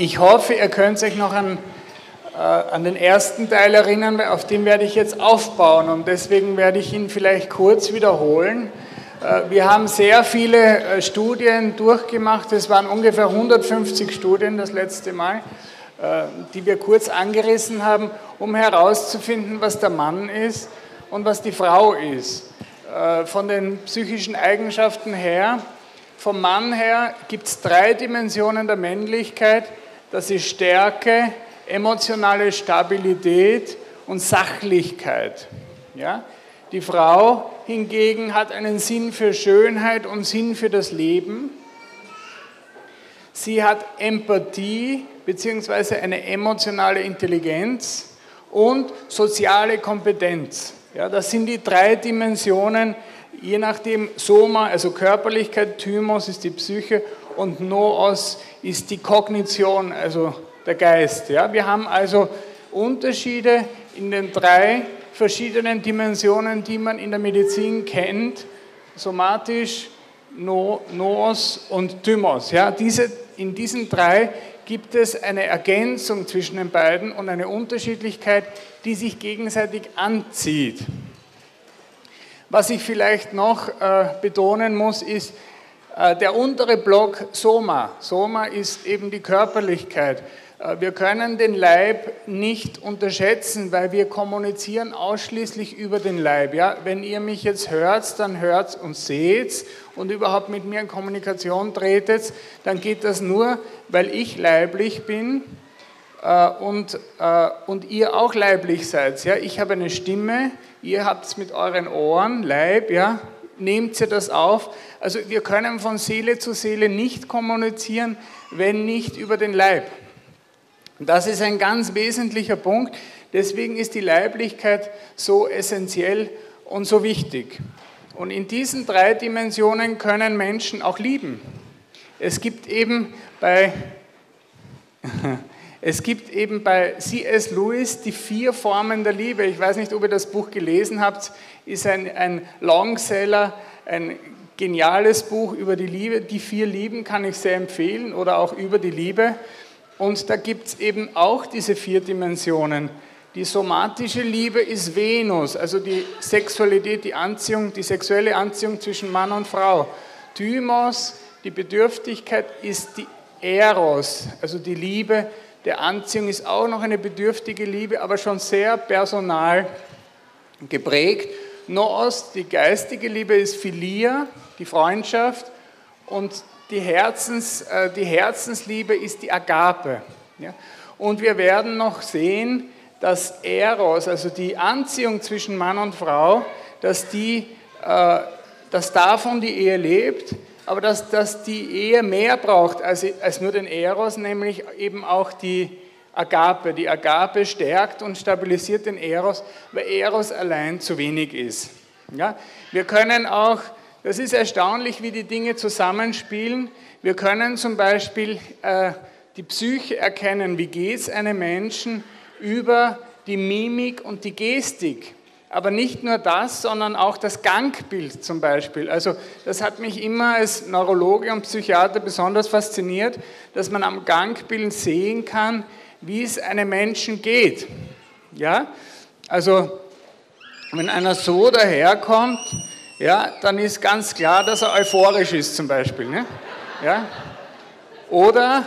Ich hoffe, ihr könnt euch noch an, äh, an den ersten Teil erinnern, auf den werde ich jetzt aufbauen und deswegen werde ich ihn vielleicht kurz wiederholen. Äh, wir haben sehr viele äh, Studien durchgemacht, es waren ungefähr 150 Studien das letzte Mal, äh, die wir kurz angerissen haben, um herauszufinden, was der Mann ist und was die Frau ist. Äh, von den psychischen Eigenschaften her, vom Mann her gibt es drei Dimensionen der Männlichkeit das ist Stärke, emotionale Stabilität und Sachlichkeit. Ja? Die Frau hingegen hat einen Sinn für Schönheit und Sinn für das Leben. Sie hat Empathie bzw. eine emotionale Intelligenz und soziale Kompetenz. Ja, das sind die drei Dimensionen, je nachdem Soma, also Körperlichkeit, Thymos ist die Psyche und Noos ist die Kognition, also der Geist. Ja? Wir haben also Unterschiede in den drei verschiedenen Dimensionen, die man in der Medizin kennt, somatisch, no, Noos und Thymos. Ja? Diese, in diesen drei gibt es eine Ergänzung zwischen den beiden und eine Unterschiedlichkeit, die sich gegenseitig anzieht. Was ich vielleicht noch äh, betonen muss, ist, der untere Block Soma. Soma ist eben die Körperlichkeit. Äh, wir können den Leib nicht unterschätzen, weil wir kommunizieren ausschließlich über den Leib. Ja? Wenn ihr mich jetzt hört, dann hört und seht und überhaupt mit mir in Kommunikation tretet, dann geht das nur, weil ich leiblich bin äh, und, und ihr auch leiblich seid. Ja? Ich habe eine Stimme, ihr habt es mit euren Ohren, Leib, ja? Nehmt ihr das auf. Also wir können von Seele zu Seele nicht kommunizieren, wenn nicht über den Leib. Das ist ein ganz wesentlicher Punkt. Deswegen ist die Leiblichkeit so essentiell und so wichtig. Und in diesen drei Dimensionen können Menschen auch lieben. Es gibt eben bei, es gibt eben bei C.S. Lewis die vier Formen der Liebe. Ich weiß nicht, ob ihr das Buch gelesen habt ist ein, ein Longseller, ein geniales Buch über die Liebe. Die vier Lieben kann ich sehr empfehlen oder auch über die Liebe. Und da gibt es eben auch diese vier Dimensionen. Die somatische Liebe ist Venus, also die Sexualität, die Anziehung, die sexuelle Anziehung zwischen Mann und Frau. Thymos, die Bedürftigkeit, ist die Eros, also die Liebe der Anziehung ist auch noch eine bedürftige Liebe, aber schon sehr personal geprägt. Noos, die geistige Liebe, ist Philia, die Freundschaft. Und die, Herzens, äh, die Herzensliebe ist die Agape. Und wir werden noch sehen, dass Eros, also die Anziehung zwischen Mann und Frau, dass, die, äh, dass davon die Ehe lebt, aber dass, dass die Ehe mehr braucht als, als nur den Eros, nämlich eben auch die Agape. Die Agape stärkt und stabilisiert den Eros, weil Eros allein zu wenig ist. Ja? Wir können auch, das ist erstaunlich, wie die Dinge zusammenspielen. Wir können zum Beispiel äh, die Psyche erkennen, wie geht es einem Menschen über die Mimik und die Gestik. Aber nicht nur das, sondern auch das Gangbild zum Beispiel. Also das hat mich immer als Neurologe und Psychiater besonders fasziniert, dass man am Gangbild sehen kann, wie es einem Menschen geht. Ja? Also, wenn einer so daherkommt, ja, dann ist ganz klar, dass er euphorisch ist zum Beispiel. Ne? Ja? Oder,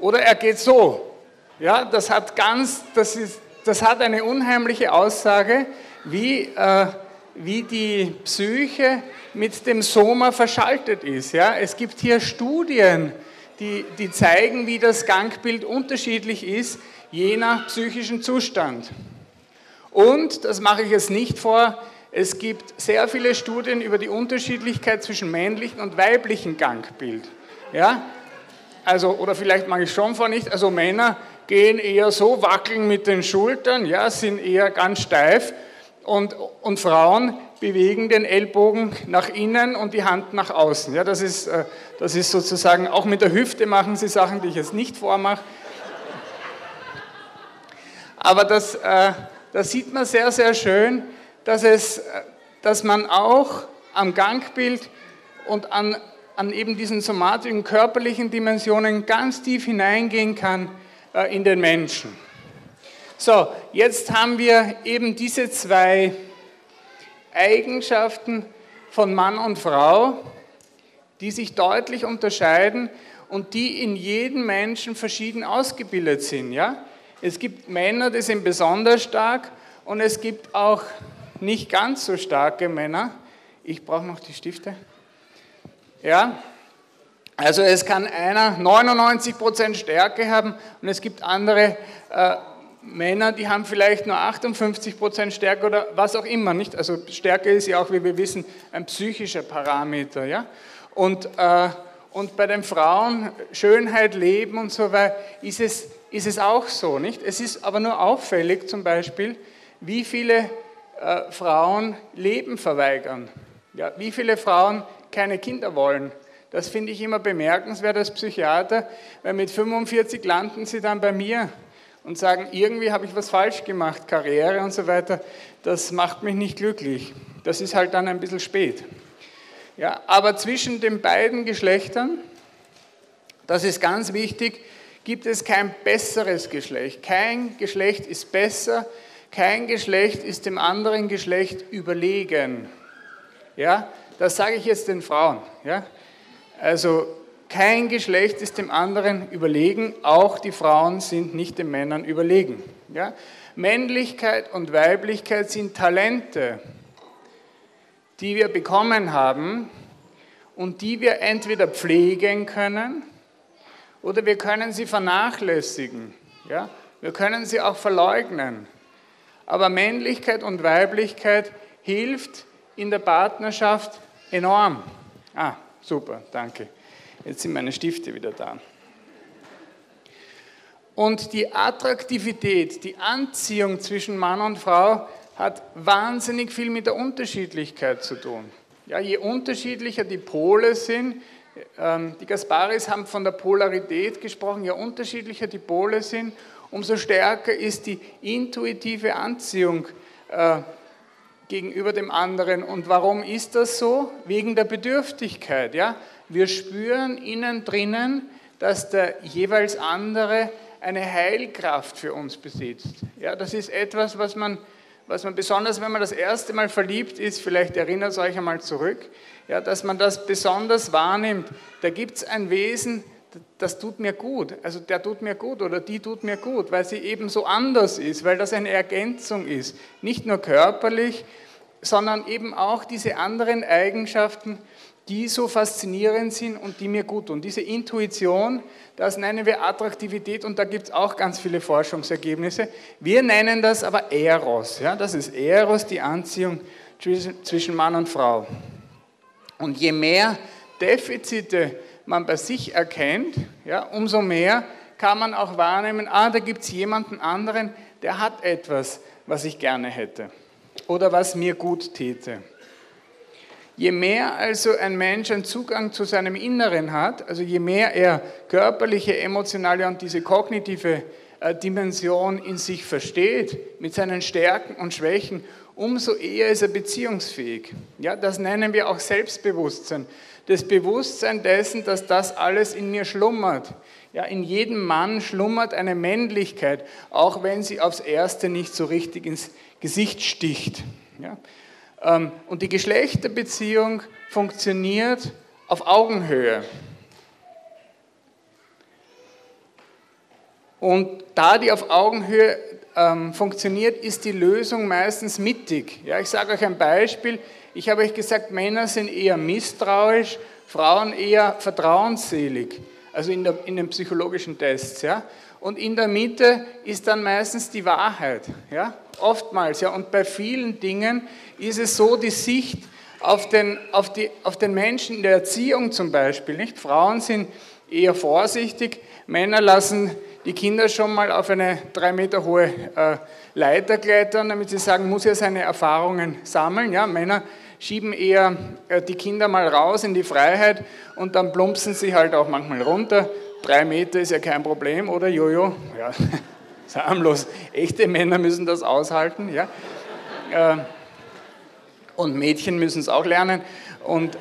oder er geht so. Ja, das hat ganz, das ist, das hat eine unheimliche Aussage, wie, äh, wie die Psyche mit dem Soma verschaltet ist. Ja? Es gibt hier Studien, die, die zeigen, wie das Gangbild unterschiedlich ist, je nach psychischen Zustand. Und, das mache ich jetzt nicht vor, es gibt sehr viele Studien über die Unterschiedlichkeit zwischen männlichen und weiblichen Gangbild. Ja? Also, oder vielleicht mache ich schon vor nicht, also Männer gehen eher so, wackeln mit den Schultern, ja, sind eher ganz steif und, und Frauen bewegen den Ellbogen nach innen und die Hand nach außen. Ja, das, ist, äh, das ist sozusagen, auch mit der Hüfte machen sie Sachen, die ich jetzt nicht vormache. Aber das, äh, das sieht man sehr, sehr schön, dass, es, äh, dass man auch am Gangbild und an, an eben diesen somatischen, körperlichen Dimensionen ganz tief hineingehen kann in den Menschen. So, jetzt haben wir eben diese zwei Eigenschaften von Mann und Frau, die sich deutlich unterscheiden und die in jedem Menschen verschieden ausgebildet sind. Ja? Es gibt Männer, die sind besonders stark und es gibt auch nicht ganz so starke Männer. Ich brauche noch die Stifte. Ja, also es kann einer 99% Stärke haben und es gibt andere äh, Männer, die haben vielleicht nur 58% Stärke oder was auch immer. Nicht? Also Stärke ist ja auch, wie wir wissen, ein psychischer Parameter. Ja? Und, äh, und bei den Frauen, Schönheit, Leben und so weiter, ist es, ist es auch so. Nicht? Es ist aber nur auffällig zum Beispiel, wie viele äh, Frauen Leben verweigern. Ja? Wie viele Frauen keine Kinder wollen. Das finde ich immer bemerkenswert als Psychiater, weil mit 45 landen sie dann bei mir und sagen, irgendwie habe ich was falsch gemacht, Karriere und so weiter. Das macht mich nicht glücklich. Das ist halt dann ein bisschen spät. Ja, aber zwischen den beiden Geschlechtern, das ist ganz wichtig, gibt es kein besseres Geschlecht. Kein Geschlecht ist besser, kein Geschlecht ist dem anderen Geschlecht überlegen. Ja, das sage ich jetzt den Frauen. Ja? Also kein Geschlecht ist dem anderen überlegen, auch die Frauen sind nicht den Männern überlegen. Ja? Männlichkeit und Weiblichkeit sind Talente, die wir bekommen haben und die wir entweder pflegen können oder wir können sie vernachlässigen. Ja? Wir können sie auch verleugnen. Aber Männlichkeit und Weiblichkeit hilft in der Partnerschaft enorm. Ah, super, danke. Jetzt sind meine Stifte wieder da. Und die Attraktivität, die Anziehung zwischen Mann und Frau hat wahnsinnig viel mit der Unterschiedlichkeit zu tun. Ja, je unterschiedlicher die Pole sind, ähm, die Gasparis haben von der Polarität gesprochen, je unterschiedlicher die Pole sind, umso stärker ist die intuitive Anziehung äh, gegenüber dem anderen. Und warum ist das so? Wegen der Bedürftigkeit. Ja? Wir spüren innen drinnen, dass der jeweils andere eine Heilkraft für uns besitzt. Ja, das ist etwas, was man, was man besonders, wenn man das erste Mal verliebt ist, vielleicht erinnert es euch einmal zurück, ja, dass man das besonders wahrnimmt. Da gibt es ein Wesen, das tut mir gut, also der tut mir gut oder die tut mir gut, weil sie eben so anders ist, weil das eine Ergänzung ist. Nicht nur körperlich, sondern eben auch diese anderen Eigenschaften, die so faszinierend sind und die mir gut tun. Diese Intuition, das nennen wir Attraktivität und da gibt es auch ganz viele Forschungsergebnisse. Wir nennen das aber Eros. Ja? Das ist Eros, die Anziehung zwischen Mann und Frau. Und je mehr Defizite man bei sich erkennt, ja, umso mehr kann man auch wahrnehmen, ah, da gibt es jemanden anderen, der hat etwas, was ich gerne hätte oder was mir gut täte. Je mehr also ein Mensch einen Zugang zu seinem Inneren hat, also je mehr er körperliche, emotionale und diese kognitive äh, Dimension in sich versteht, mit seinen Stärken und Schwächen, umso eher ist er beziehungsfähig. Ja, das nennen wir auch Selbstbewusstsein das Bewusstsein dessen, dass das alles in mir schlummert. Ja, in jedem Mann schlummert eine Männlichkeit, auch wenn sie aufs Erste nicht so richtig ins Gesicht sticht. Ja? Ähm, und die Geschlechterbeziehung funktioniert auf Augenhöhe. Und da die auf Augenhöhe ähm, funktioniert, ist die Lösung meistens mittig. Ja, ich sage euch ein Beispiel. Ich habe euch gesagt, Männer sind eher misstrauisch, Frauen eher vertrauensselig, also in, der, in den psychologischen Tests. Ja? Und in der Mitte ist dann meistens die Wahrheit. Ja? Oftmals. Ja? Und bei vielen Dingen ist es so, die Sicht auf den, auf, die, auf den Menschen in der Erziehung zum Beispiel. Nicht? Frauen sind eher vorsichtig, Männer lassen die Kinder schon mal auf eine drei Meter hohe äh, Leiter klettern, damit sie sagen, muss ja seine Erfahrungen sammeln. Ja, Männer schieben eher äh, die Kinder mal raus in die Freiheit und dann plumpsen sie halt auch manchmal runter. Drei Meter ist ja kein Problem, oder Jojo? Ja, harmlos. Echte Männer müssen das aushalten, ja. Äh, und Mädchen müssen es auch lernen. Und, äh,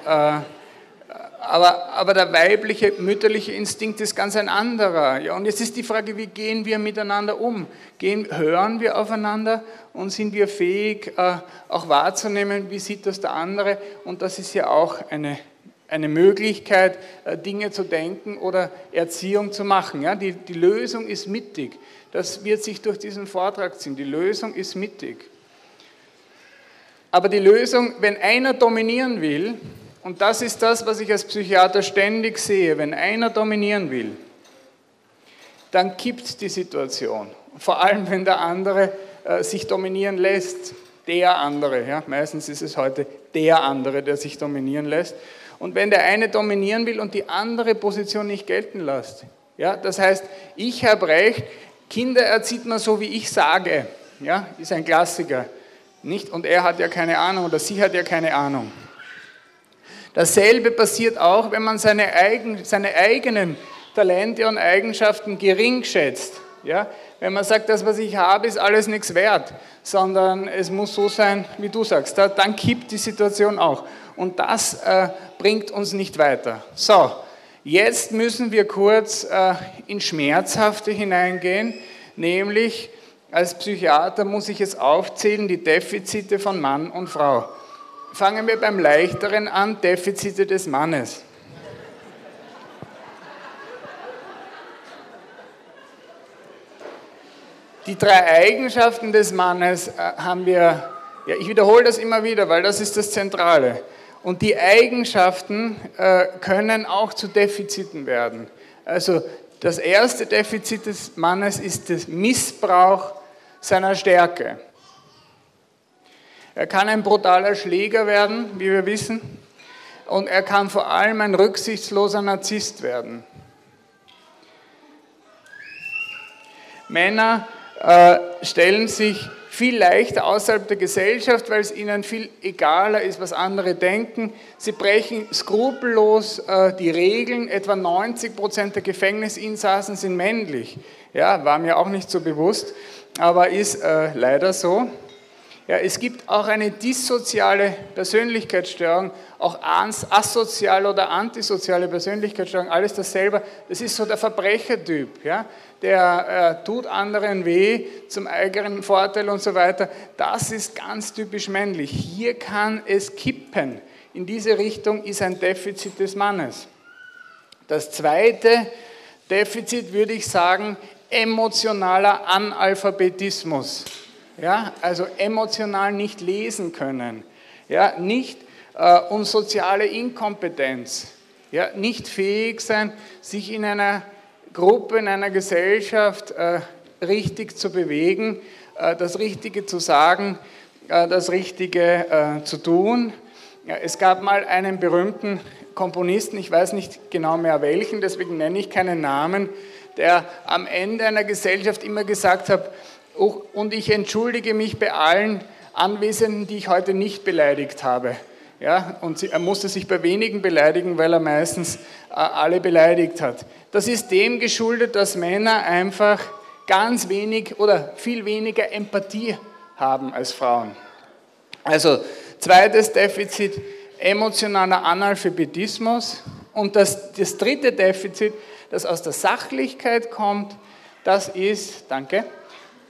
aber, aber der weibliche, mütterliche Instinkt ist ganz ein anderer. Ja, und jetzt ist die Frage, wie gehen wir miteinander um? Gehen, hören wir aufeinander und sind wir fähig, äh, auch wahrzunehmen, wie sieht das der andere? Und das ist ja auch eine, eine Möglichkeit, äh, Dinge zu denken oder Erziehung zu machen. Ja, die, die Lösung ist mittig. Das wird sich durch diesen Vortrag ziehen. Die Lösung ist mittig. Aber die Lösung, wenn einer dominieren will, und das ist das, was ich als Psychiater ständig sehe. Wenn einer dominieren will, dann kippt die Situation. Vor allem, wenn der andere äh, sich dominieren lässt. Der andere, ja, meistens ist es heute der andere, der sich dominieren lässt. Und wenn der eine dominieren will und die andere Position nicht gelten lässt, ja, das heißt, ich habe recht, Kinder erzieht man so, wie ich sage, ja, ist ein Klassiker, nicht? Und er hat ja keine Ahnung oder sie hat ja keine Ahnung. Dasselbe passiert auch, wenn man seine, eigen, seine eigenen Talente und Eigenschaften gering schätzt. Ja? Wenn man sagt, das, was ich habe, ist alles nichts wert, sondern es muss so sein, wie du sagst, dann kippt die Situation auch. Und das äh, bringt uns nicht weiter. So, jetzt müssen wir kurz äh, in Schmerzhafte hineingehen, nämlich als Psychiater muss ich es aufzählen, die Defizite von Mann und Frau. Fangen wir beim Leichteren an, Defizite des Mannes. Die drei Eigenschaften des Mannes äh, haben wir, ja, ich wiederhole das immer wieder, weil das ist das Zentrale. Und die Eigenschaften äh, können auch zu Defiziten werden. Also das erste Defizit des Mannes ist der Missbrauch seiner Stärke. Er kann ein brutaler Schläger werden, wie wir wissen, und er kann vor allem ein rücksichtsloser Narzisst werden. Männer äh, stellen sich viel leichter außerhalb der Gesellschaft, weil es ihnen viel egaler ist, was andere denken. Sie brechen skrupellos äh, die Regeln. Etwa 90 Prozent der Gefängnisinsassen sind männlich. Ja, war mir auch nicht so bewusst, aber ist äh, leider so. Ja, es gibt auch eine dissoziale Persönlichkeitsstörung, auch asoziale oder antisoziale Persönlichkeitsstörung, alles dasselbe. Das ist so der Verbrechertyp, ja? der äh, tut anderen weh zum eigenen Vorteil und so weiter. Das ist ganz typisch männlich. Hier kann es kippen. In diese Richtung ist ein Defizit des Mannes. Das zweite Defizit würde ich sagen, emotionaler Analphabetismus ja, also emotional nicht lesen können, ja, nicht äh, und soziale Inkompetenz, ja, nicht fähig sein, sich in einer Gruppe, in einer Gesellschaft äh, richtig zu bewegen, äh, das Richtige zu sagen, äh, das Richtige äh, zu tun. Ja, es gab mal einen berühmten Komponisten, ich weiß nicht genau mehr welchen, deswegen nenne ich keinen Namen, der am Ende einer Gesellschaft immer gesagt hat, und ich entschuldige mich bei allen Anwesenden, die ich heute nicht beleidigt habe. Ja, und er musste sich bei wenigen beleidigen, weil er meistens äh, alle beleidigt hat. Das ist dem geschuldet, dass Männer einfach ganz wenig oder viel weniger Empathie haben als Frauen. Also zweites Defizit, emotionaler Analphabetismus. Und das, das dritte Defizit, das aus der Sachlichkeit kommt, das ist, danke,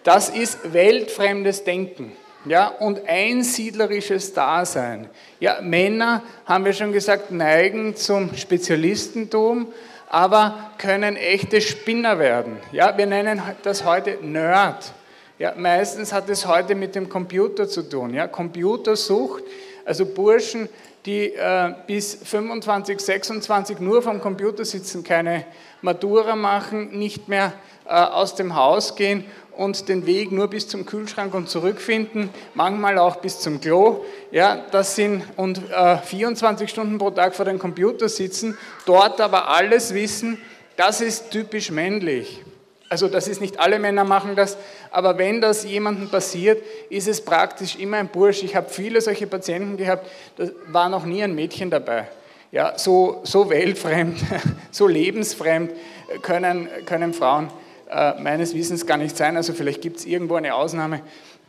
das ist weltfremdes Denken ja, und einsiedlerisches Dasein. Ja, Männer, haben wir schon gesagt, neigen zum Spezialistentum, aber können echte Spinner werden. Ja, wir nennen das heute Nerd. Ja, meistens hat es heute mit dem Computer zu tun. Ja, Computersucht, also Burschen, die äh, bis 25, 26 nur vom Computer sitzen, keine Matura machen, nicht mehr äh, aus dem Haus gehen und den Weg nur bis zum Kühlschrank und zurückfinden, manchmal auch bis zum Klo. Ja, das sind und äh, 24 Stunden pro Tag vor dem Computer sitzen, dort aber alles wissen, das ist typisch männlich. Also das ist nicht alle Männer machen das, aber wenn das jemandem passiert, ist es praktisch immer ein Bursch. Ich habe viele solche Patienten gehabt, da war noch nie ein Mädchen dabei. Ja, so, so weltfremd, so lebensfremd können, können Frauen äh, meines Wissens gar nicht sein. Also vielleicht gibt es irgendwo eine Ausnahme.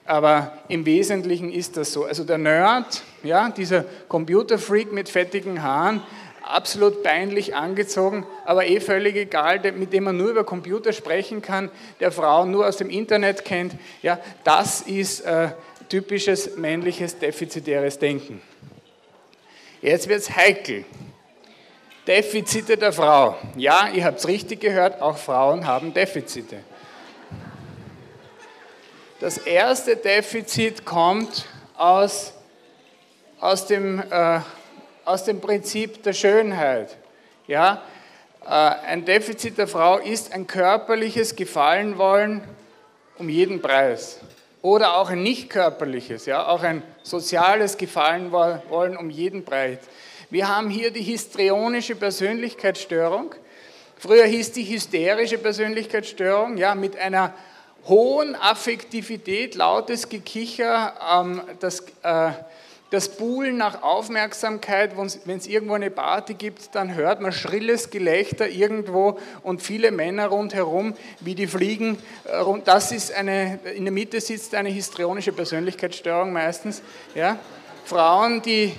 Aber im Wesentlichen ist das so. Also der Nerd, ja, dieser Computerfreak mit fettigen Haaren, absolut peinlich angezogen, aber eh völlig egal, mit dem man nur über Computer sprechen kann, der Frau nur aus dem Internet kennt. Ja, das ist äh, typisches männliches defizitäres Denken. Jetzt wird es heikel. Defizite der Frau. Ja, ihr habt es richtig gehört, auch Frauen haben Defizite. Das erste Defizit kommt aus, aus, dem, äh, aus dem Prinzip der Schönheit. Ja? Äh, ein Defizit der Frau ist ein körperliches Gefallenwollen um jeden Preis. Oder auch ein nicht körperliches, ja? auch ein soziales Gefallenwollen um jeden Preis. Wir haben hier die histrionische Persönlichkeitsstörung. Früher hieß die hysterische Persönlichkeitsstörung, ja, mit einer hohen Affektivität, lautes Gekicher, ähm, das, äh, das Buhlen nach Aufmerksamkeit, wenn es irgendwo eine Party gibt, dann hört man schrilles Gelächter irgendwo und viele Männer rundherum, wie die fliegen. Äh, das ist eine, in der Mitte sitzt eine histrionische Persönlichkeitsstörung meistens. Ja? Frauen, die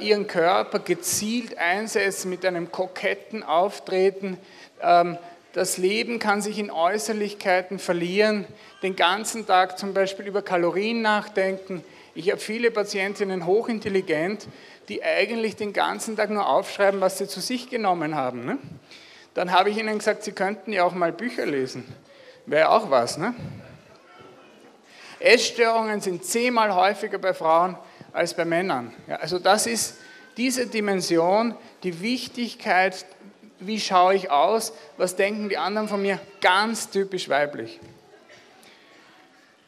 ihren Körper gezielt einsetzen mit einem koketten Auftreten, ähm, das Leben kann sich in Äußerlichkeiten verlieren, den ganzen Tag zum Beispiel über Kalorien nachdenken. Ich habe viele Patientinnen hochintelligent, die eigentlich den ganzen Tag nur aufschreiben, was sie zu sich genommen haben. Ne? Dann habe ich ihnen gesagt, sie könnten ja auch mal Bücher lesen. Wäre auch was. Ne? Essstörungen sind zehnmal häufiger bei Frauen als bei Männern. Ja, also das ist diese Dimension, die Wichtigkeit wie schaue ich aus, was denken die anderen von mir, ganz typisch weiblich.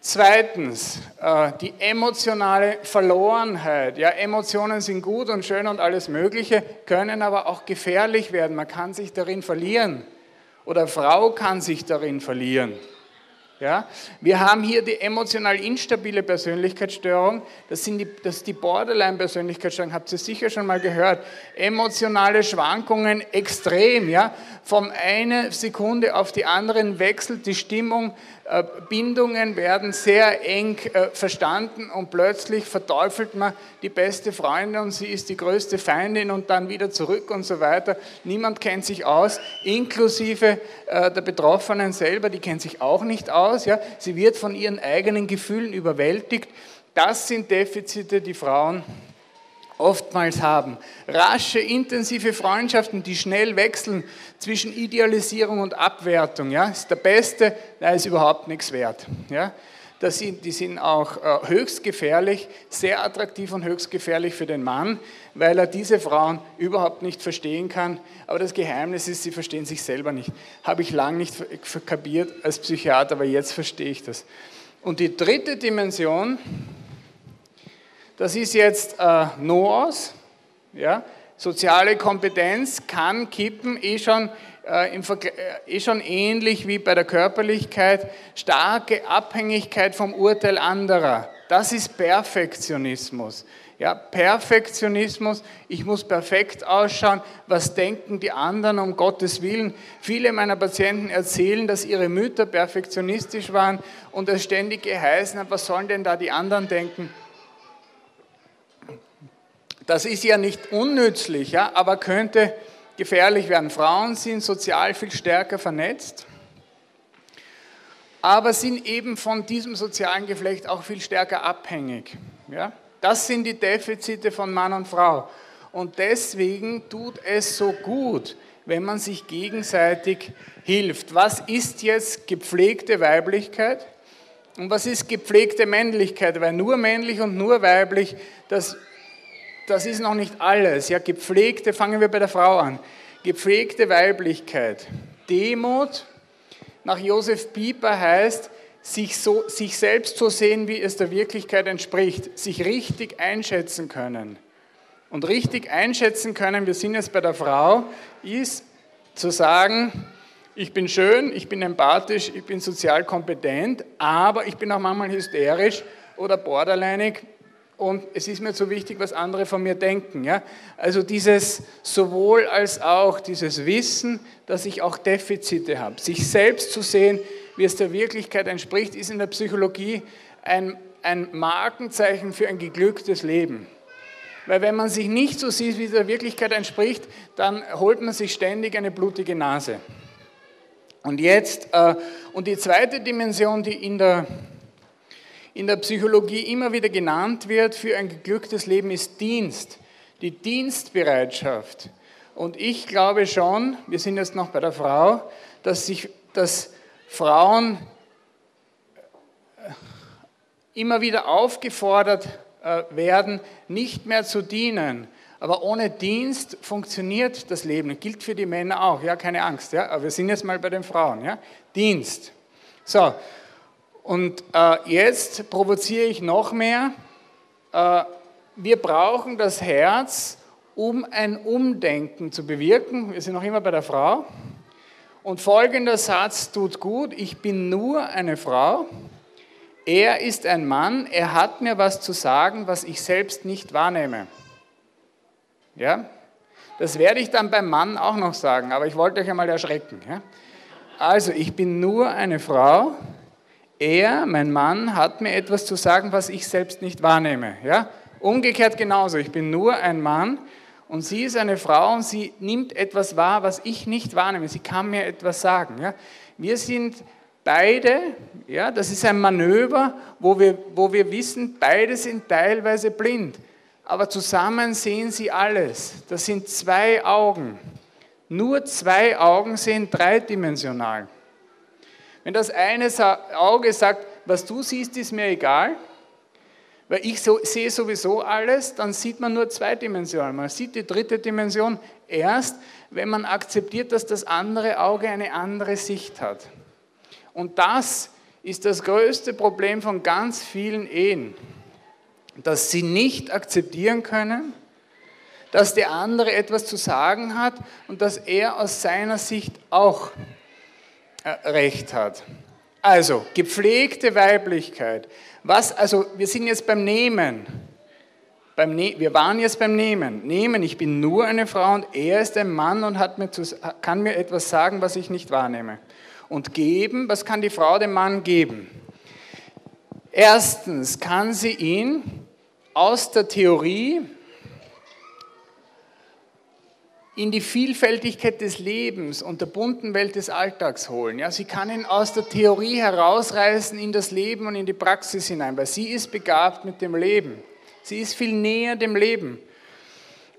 Zweitens, äh, die emotionale Verlorenheit. Ja, Emotionen sind gut und schön und alles Mögliche, können aber auch gefährlich werden. Man kann sich darin verlieren oder Frau kann sich darin verlieren. Ja? Wir haben hier die emotional instabile Persönlichkeitsstörung, das, sind die, das ist die Borderline-Persönlichkeitsstörung, habt ihr sicher schon mal gehört. Emotionale Schwankungen extrem, ja? Von einer Sekunde auf die andere wechselt die Stimmung, äh, Bindungen werden sehr eng äh, verstanden und plötzlich verteufelt man die beste Freundin und sie ist die größte Feindin und dann wieder zurück und so weiter. Niemand kennt sich aus, inklusive äh, der Betroffenen selber, die kennt sich auch nicht aus. Ja? Sie wird von ihren eigenen Gefühlen überwältigt. Das sind Defizite, die Frauen oftmals haben. Rasche, intensive Freundschaften, die schnell wechseln zwischen Idealisierung und Abwertung, ja, ist der Beste, da ist überhaupt nichts wert. Ja. Das sind, die sind auch äh, höchst gefährlich, sehr attraktiv und höchst gefährlich für den Mann, weil er diese Frauen überhaupt nicht verstehen kann. Aber das Geheimnis ist, sie verstehen sich selber nicht. Habe ich lange nicht kapiert als Psychiater, aber jetzt verstehe ich das. Und die dritte Dimension, das ist jetzt äh, Noos, ja, soziale Kompetenz kann kippen, eh schon, äh, äh, eh schon ähnlich wie bei der Körperlichkeit, starke Abhängigkeit vom Urteil anderer. Das ist Perfektionismus. Ja, Perfektionismus, ich muss perfekt ausschauen, was denken die anderen um Gottes Willen. Viele meiner Patienten erzählen, dass ihre Mütter perfektionistisch waren und es ständig geheißen hat, was sollen denn da die anderen denken? Das ist ja nicht unnützlich, ja, aber könnte gefährlich werden. Frauen sind sozial viel stärker vernetzt, aber sind eben von diesem sozialen Geflecht auch viel stärker abhängig. Ja. Das sind die Defizite von Mann und Frau. Und deswegen tut es so gut, wenn man sich gegenseitig hilft. Was ist jetzt gepflegte Weiblichkeit? Und was ist gepflegte Männlichkeit? Weil nur männlich und nur weiblich, das das ist noch nicht alles. Ja, gepflegte, fangen wir bei der Frau an. Gepflegte Weiblichkeit. Demut nach Josef Pieper heißt, sich, so, sich selbst so sehen, wie es der Wirklichkeit entspricht, sich richtig einschätzen können. Und richtig einschätzen können, wir sind jetzt bei der Frau, ist zu sagen, ich bin schön, ich bin empathisch, ich bin sozial kompetent, aber ich bin auch manchmal hysterisch oder borderlineig und es ist mir so wichtig, was andere von mir denken. Ja? Also dieses sowohl als auch dieses Wissen, dass ich auch Defizite habe. Sich selbst zu sehen, wie es der Wirklichkeit entspricht, ist in der Psychologie ein, ein Markenzeichen für ein geglücktes Leben. Weil wenn man sich nicht so sieht, wie der Wirklichkeit entspricht, dann holt man sich ständig eine blutige Nase. Und jetzt, äh, und die zweite Dimension, die in der, in der Psychologie immer wieder genannt wird für ein geglücktes Leben, ist Dienst. Die Dienstbereitschaft. Und ich glaube schon, wir sind jetzt noch bei der Frau, dass, sich, dass Frauen immer wieder aufgefordert äh, werden, nicht mehr zu dienen. Aber ohne Dienst funktioniert das Leben. Das gilt für die Männer auch, ja, keine Angst. Ja? Aber wir sind jetzt mal bei den Frauen. Ja? Dienst. So, und äh, jetzt provoziere ich noch mehr. Äh, wir brauchen das Herz, um ein Umdenken zu bewirken. Wir sind noch immer bei der Frau. Und folgender Satz tut gut. Ich bin nur eine Frau er ist ein Mann, er hat mir was zu sagen, was ich selbst nicht wahrnehme. Ja? Das werde ich dann beim Mann auch noch sagen, aber ich wollte euch einmal erschrecken. Ja? Also, ich bin nur eine Frau. Er, mein Mann, hat mir etwas zu sagen, was ich selbst nicht wahrnehme. Ja? Umgekehrt genauso. Ich bin nur ein Mann und sie ist eine Frau und sie nimmt etwas wahr, was ich nicht wahrnehme. Sie kann mir etwas sagen. Ja? Wir sind Beide, ja, das ist ein Manöver, wo wir, wo wir wissen, beide sind teilweise blind, aber zusammen sehen sie alles. Das sind zwei Augen. Nur zwei Augen sehen dreidimensional. Wenn das eine Auge sagt, was du siehst, ist mir egal, weil ich so, sehe sowieso alles, dann sieht man nur zweidimensional. Man sieht die dritte Dimension erst, wenn man akzeptiert, dass das andere Auge eine andere Sicht hat. Und das ist das größte Problem von ganz vielen Ehen, dass sie nicht akzeptieren können, dass der andere etwas zu sagen hat und dass er aus seiner Sicht auch Recht hat. Also, gepflegte Weiblichkeit. Was, also, wir sind jetzt beim Nehmen. Beim ne wir waren jetzt beim Nehmen. Nehmen, ich bin nur eine Frau und er ist ein Mann und hat mir kann mir etwas sagen, was ich nicht wahrnehme und geben. Was kann die Frau dem Mann geben? Erstens kann sie ihn aus der Theorie in die Vielfältigkeit des Lebens und der bunten Welt des Alltags holen. Ja, sie kann ihn aus der Theorie herausreißen in das Leben und in die Praxis hinein, weil sie ist begabt mit dem Leben. Sie ist viel näher dem Leben.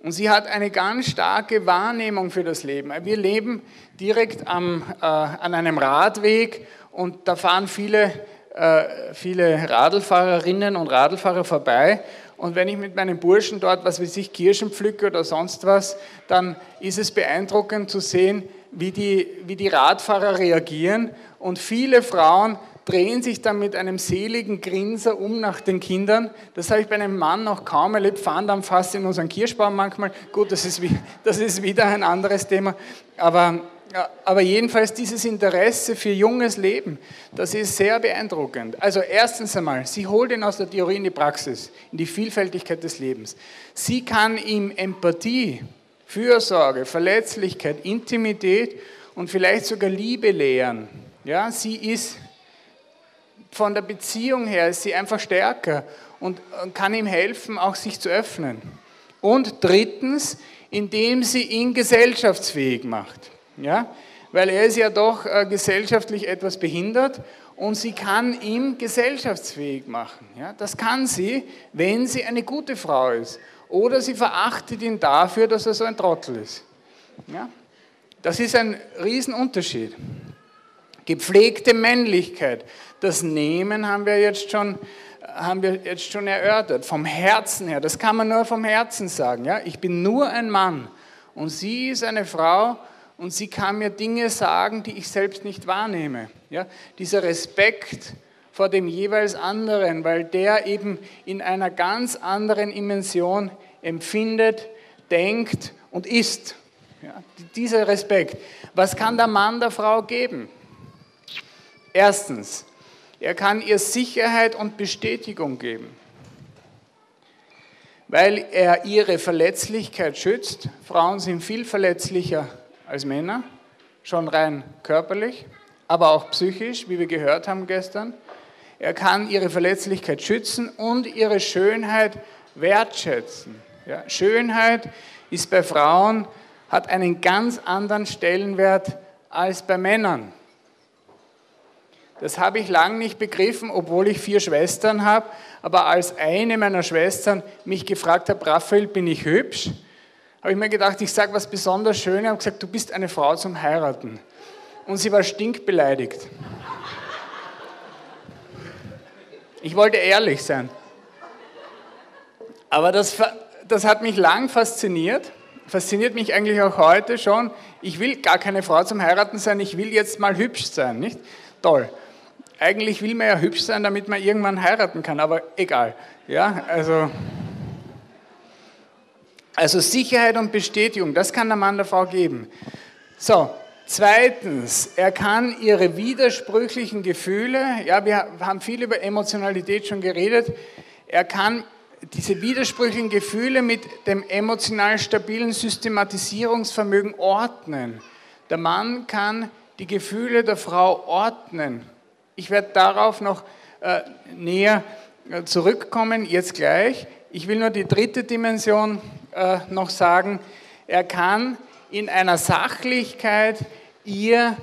Und sie hat eine ganz starke Wahrnehmung für das Leben. Wir leben direkt am, äh, an einem Radweg und da fahren viele, äh, viele Radlfahrerinnen und Radlfahrer vorbei. Und wenn ich mit meinen Burschen dort, was weiß ich, Kirschen pflücke oder sonst was, dann ist es beeindruckend zu sehen, wie die, wie die Radfahrer reagieren. Und viele Frauen drehen sich dann mit einem seligen Grinser um nach den Kindern. Das habe ich bei einem Mann noch kaum erlebt, fahren dann fast in unseren Kirschbaum manchmal. Gut, das ist, das ist wieder ein anderes Thema. Aber, aber jedenfalls dieses Interesse für junges Leben, das ist sehr beeindruckend. Also erstens einmal, sie holt ihn aus der Theorie in die Praxis, in die Vielfältigkeit des Lebens. Sie kann ihm Empathie, Fürsorge, Verletzlichkeit, Intimität und vielleicht sogar Liebe lehren. Ja, sie ist von der Beziehung her ist sie einfach stärker und kann ihm helfen, auch sich zu öffnen. Und drittens, indem sie ihn gesellschaftsfähig macht. Ja? Weil er ist ja doch äh, gesellschaftlich etwas behindert und sie kann ihn gesellschaftsfähig machen. Ja? Das kann sie, wenn sie eine gute Frau ist. Oder sie verachtet ihn dafür, dass er so ein Trottel ist. Ja? Das ist ein Riesenunterschied. Gepflegte Männlichkeit. Das Nehmen haben wir jetzt schon, haben wir jetzt schon erörtert, vom Herzen her. Das kann man nur vom Herzen sagen. Ja? Ich bin nur ein Mann und sie ist eine Frau und sie kann mir Dinge sagen, die ich selbst nicht wahrnehme. Ja? Dieser Respekt vor dem jeweils anderen, weil der eben in einer ganz anderen Dimension empfindet, denkt und ist. Ja? Dieser Respekt. Was kann der Mann der Frau geben? Erstens, er kann ihr Sicherheit und Bestätigung geben, weil er ihre Verletzlichkeit schützt. Frauen sind viel verletzlicher als Männer, schon rein körperlich, aber auch psychisch, wie wir gehört haben gestern. Er kann ihre Verletzlichkeit schützen und ihre Schönheit wertschätzen. Ja, Schönheit ist bei Frauen, hat einen ganz anderen Stellenwert als bei Männern. Das habe ich lange nicht begriffen, obwohl ich vier Schwestern habe. Aber als eine meiner Schwestern mich gefragt hat, Raphael, bin ich hübsch? Habe ich mir gedacht, ich sage was besonders Schönes. Ich habe gesagt, du bist eine Frau zum Heiraten. Und sie war stinkbeleidigt. Ich wollte ehrlich sein. Aber das, das hat mich lang fasziniert. Fasziniert mich eigentlich auch heute schon. Ich will gar keine Frau zum Heiraten sein, ich will jetzt mal hübsch sein, nicht? Toll eigentlich will man ja hübsch sein, damit man irgendwann heiraten kann, aber egal. Ja, also, also Sicherheit und Bestätigung, das kann der Mann der Frau geben. So, zweitens, er kann ihre widersprüchlichen Gefühle, ja, wir haben viel über Emotionalität schon geredet, er kann diese widersprüchlichen Gefühle mit dem emotional stabilen Systematisierungsvermögen ordnen. Der Mann kann die Gefühle der Frau ordnen. Ich werde darauf noch äh, näher äh, zurückkommen, jetzt gleich. Ich will nur die dritte Dimension äh, noch sagen. Er kann in einer Sachlichkeit ihr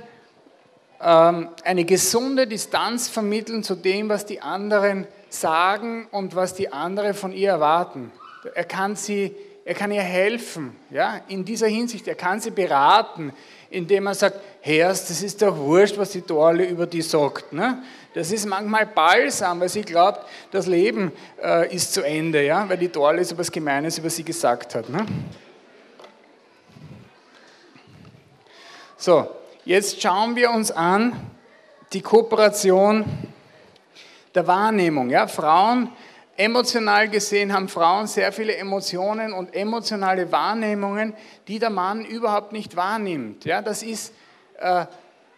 ähm, eine gesunde Distanz vermitteln zu dem, was die anderen sagen und was die anderen von ihr erwarten. Er kann, sie, er kann ihr helfen, ja, in dieser Hinsicht. Er kann sie beraten, indem er sagt, Herrst, das ist doch wurscht, was die Dorle über die sagt. Ne? Das ist manchmal balsam, weil sie glaubt, das Leben äh, ist zu Ende, ja? weil die Dorle so etwas Gemeines über sie gesagt hat. Ne? So, jetzt schauen wir uns an die Kooperation der Wahrnehmung. Ja? Frauen Emotional gesehen haben Frauen sehr viele Emotionen und emotionale Wahrnehmungen, die der Mann überhaupt nicht wahrnimmt. Ja, das, ist, äh,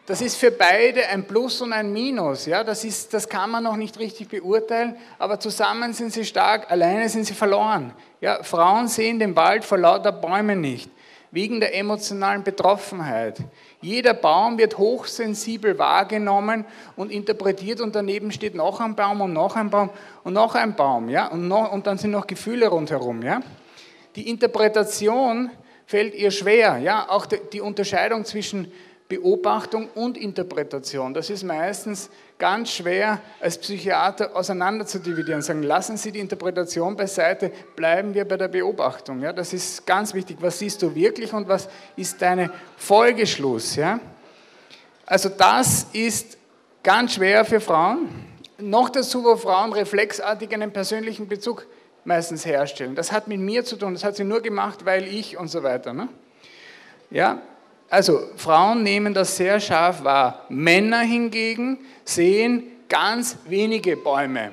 das ist für beide ein Plus und ein Minus. Ja, das, ist, das kann man noch nicht richtig beurteilen, aber zusammen sind sie stark, alleine sind sie verloren. Ja, Frauen sehen den Wald vor lauter Bäumen nicht wegen der emotionalen Betroffenheit. Jeder Baum wird hochsensibel wahrgenommen und interpretiert und daneben steht noch ein Baum und noch ein Baum und noch ein Baum, ja, und, noch, und dann sind noch Gefühle rundherum, ja. Die Interpretation fällt ihr schwer, ja, auch die Unterscheidung zwischen Beobachtung und Interpretation. Das ist meistens ganz schwer als Psychiater auseinander zu dividieren. Sagen, lassen Sie die Interpretation beiseite, bleiben wir bei der Beobachtung. Ja, das ist ganz wichtig. Was siehst du wirklich und was ist dein Folgeschluss? Ja? Also das ist ganz schwer für Frauen. Noch dazu, wo Frauen reflexartig einen persönlichen Bezug meistens herstellen. Das hat mit mir zu tun, das hat sie nur gemacht, weil ich und so weiter. Ne? Ja, also Frauen nehmen das sehr scharf wahr. Männer hingegen sehen ganz wenige Bäume.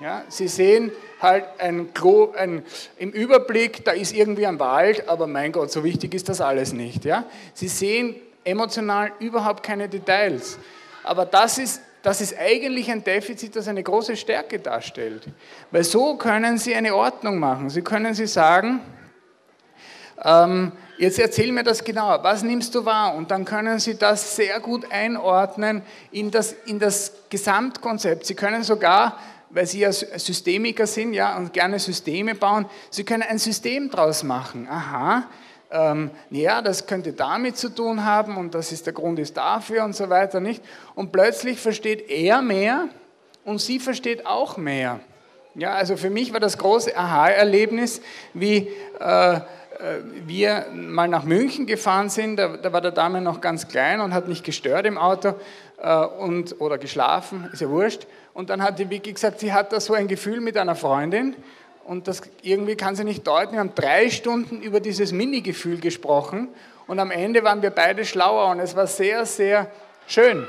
Ja, sie sehen halt ein Klo, ein, im Überblick, da ist irgendwie ein Wald, aber mein Gott, so wichtig ist das alles nicht. Ja? Sie sehen emotional überhaupt keine Details. Aber das ist, das ist eigentlich ein Defizit, das eine große Stärke darstellt. Weil so können Sie eine Ordnung machen. Sie können Sie sagen, ähm, Jetzt erzähl mir das genauer. Was nimmst du wahr? Und dann können Sie das sehr gut einordnen in das, in das Gesamtkonzept. Sie können sogar, weil Sie ja Systemiker sind ja, und gerne Systeme bauen, Sie können ein System daraus machen. Aha, ähm, ja, das könnte damit zu tun haben und das ist der Grund ist dafür und so weiter, nicht? Und plötzlich versteht er mehr und sie versteht auch mehr. Ja, also für mich war das große Aha-Erlebnis, wie äh, wir mal nach München gefahren sind, da, da, war der Dame noch ganz klein und hat nicht gestört im Auto äh, und, oder geschlafen, ist ja wurscht. Und dann hat die Vicky gesagt, sie hat da so ein Gefühl mit einer Freundin und das irgendwie kann sie nicht deuten. Wir haben drei Stunden über dieses Mini-Gefühl gesprochen und am Ende waren wir beide schlauer und es war sehr, sehr schön.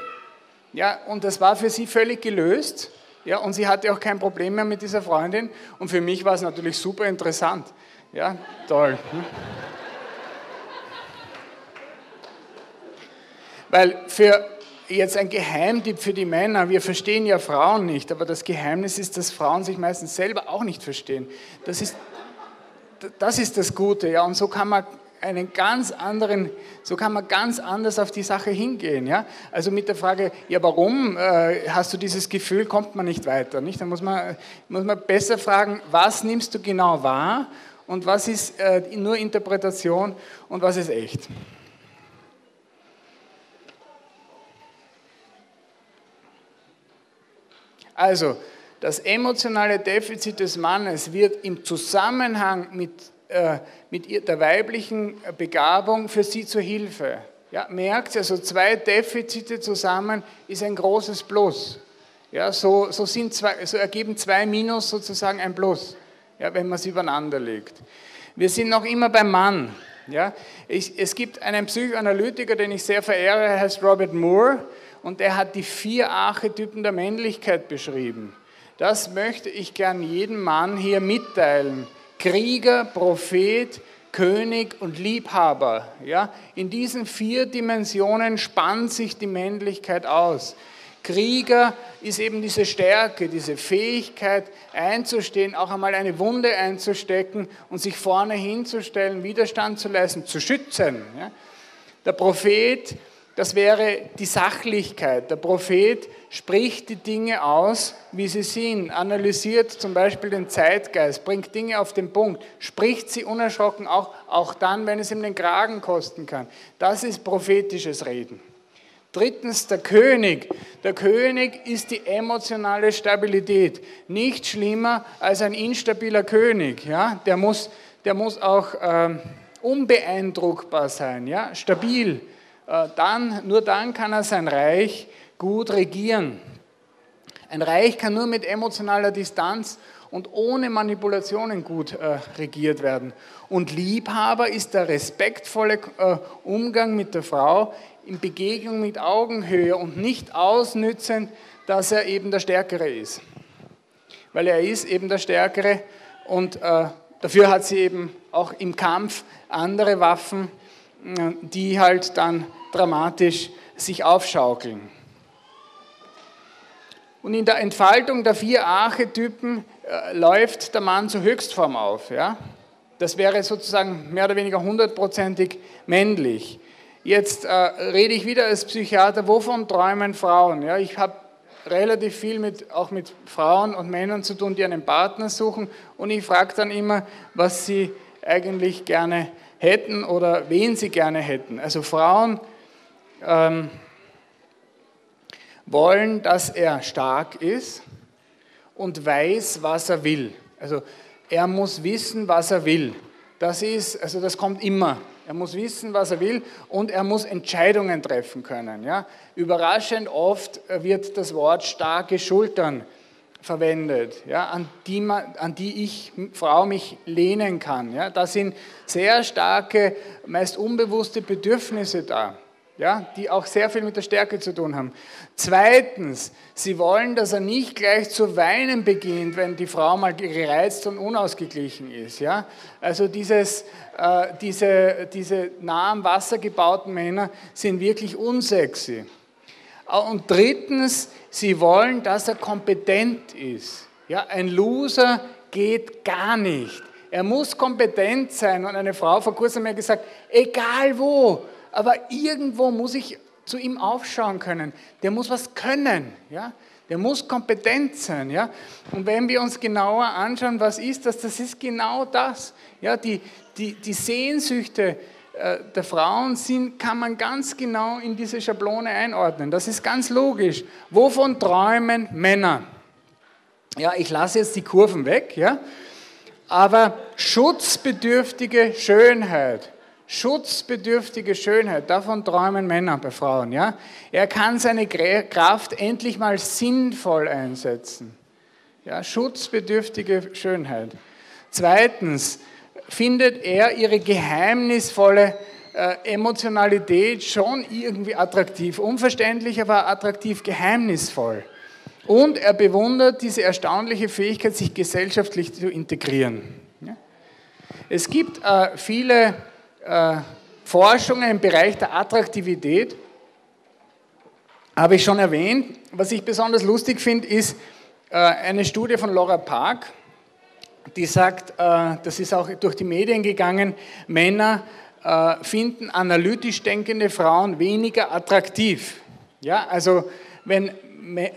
Ja, und das war für sie völlig gelöst. Ja, und sie hatte auch kein Problem mehr mit dieser Freundin. Und für mich war es natürlich super interessant. Ja, toll. Weil für jetzt ein Geheimtipp für die Männer, wir verstehen ja Frauen nicht, aber das Geheimnis ist, dass Frauen sich meistens selber auch nicht verstehen. Das ist das, ist das Gute, ja, und so kann man einen ganz anderen, so kann man ganz anders auf die Sache hingehen. Ja? Also mit der Frage, ja warum äh, hast du dieses Gefühl, kommt man nicht weiter. Nicht? Dann muss man, muss man besser fragen, was nimmst du genau wahr und was ist äh, nur Interpretation und was ist echt. Also, das emotionale Defizit des Mannes wird im Zusammenhang mit, äh, mit der weiblichen Begabung für sie zur Hilfe. Ja, merkt, also zwei Defizite zusammen ist ein großes Plus. Ja, so, so, sind zwei, so ergeben zwei Minus sozusagen ein Plus, ja, wenn man es übereinander legt. Wir sind noch immer beim Mann. Ja. Ich, es gibt einen Psychoanalytiker, den ich sehr verehre, er heißt Robert Moore, und der hat die vier Archetypen der Männlichkeit beschrieben. Das möchte ich gern jedem Mann hier mitteilen. Krieger, Prophet, König und Liebhaber. Ja? In diesen vier Dimensionen spannt sich die Männlichkeit aus. Krieger ist eben diese Stärke, diese Fähigkeit einzustehen, auch einmal eine Wunde einzustecken und sich vorne hinzustellen, Widerstand zu leisten, zu schützen. Der Prophet das wäre die Sachlichkeit. Der Prophet spricht die Dinge aus, wie sie sind, analysiert zum Beispiel den Zeitgeist, bringt Dinge auf den Punkt, spricht sie unerschrocken, auch, auch dann, wenn es ihm den Kragen kosten kann. Das ist prophetisches Reden. Drittens der König. Der König ist die emotionale Stabilität. Nicht schlimmer als ein instabiler König. Ja? Der, muss, der muss auch äh, unbeeindruckbar sein, ja? stabil äh, dann, nur dann kann er sein Reich gut regieren. Ein Reich kann nur mit emotionaler Distanz und ohne Manipulationen gut äh, regiert werden. Und Liebhaber ist der respektvolle äh, Umgang mit der Frau in Begegnung mit Augenhöhe und nicht ausnützen, dass er eben der Stärkere ist. Weil er ist eben der Stärkere und äh, dafür hat sie eben auch im Kampf andere Waffen, die halt dann dramatisch sich aufschaukeln. Und in der Entfaltung der vier Archetypen äh, läuft der Mann zur Höchstform auf. Ja? Das wäre sozusagen mehr oder weniger hundertprozentig männlich. Jetzt äh, rede ich wieder als Psychiater, wovon träumen Frauen? Ja, ich habe relativ viel mit, auch mit Frauen und Männern zu tun, die einen Partner suchen und ich frage dann immer, was sie eigentlich gerne hätten oder wen sie gerne hätten. Also Frauen ähm, wollen, dass er stark ist und weiß, was er will. Also er muss wissen, was er will. Das ist, also das kommt immer. Er muss wissen, was er will und er muss Entscheidungen treffen können. Ja? Überraschend oft wird das Wort starke Schultern verwendet, ja, an, die man, an die ich, Frau, mich lehnen kann. Ja. Da sind sehr starke, meist unbewusste Bedürfnisse da, ja, die auch sehr viel mit der Stärke zu tun haben. Zweitens, sie wollen, dass er nicht gleich zu weinen beginnt, wenn die Frau mal gereizt und unausgeglichen ist. Ja. Also dieses, äh, diese, diese nah am Wasser gebauten Männer sind wirklich unsexy. Und drittens, sie wollen, dass er kompetent ist. Ja, ein Loser geht gar nicht. Er muss kompetent sein. Und eine Frau vor kurzem hat mir gesagt, egal wo, aber irgendwo muss ich zu ihm aufschauen können. Der muss was können. Ja? Der muss kompetent sein. Ja? Und wenn wir uns genauer anschauen, was ist das? Das ist genau das. Ja, die, die, die Sehnsüchte, äh, der Frauen sind, kann man ganz genau in diese Schablone einordnen. Das ist ganz logisch. Wovon träumen Männer? Ja, ich lasse jetzt die Kurven weg, ja. Aber schutzbedürftige Schönheit, schutzbedürftige Schönheit, davon träumen Männer bei Frauen, ja. Er kann seine Kraft endlich mal sinnvoll einsetzen. Ja, schutzbedürftige Schönheit. Zweitens, findet er ihre geheimnisvolle äh, Emotionalität schon irgendwie attraktiv. Unverständlich, aber attraktiv, geheimnisvoll. Und er bewundert diese erstaunliche Fähigkeit, sich gesellschaftlich zu integrieren. Ja? Es gibt äh, viele äh, Forschungen im Bereich der Attraktivität, habe ich schon erwähnt. Was ich besonders lustig finde, ist äh, eine Studie von Laura Park die sagt, äh, das ist auch durch die Medien gegangen, Männer äh, finden analytisch denkende Frauen weniger attraktiv. Ja, also wenn,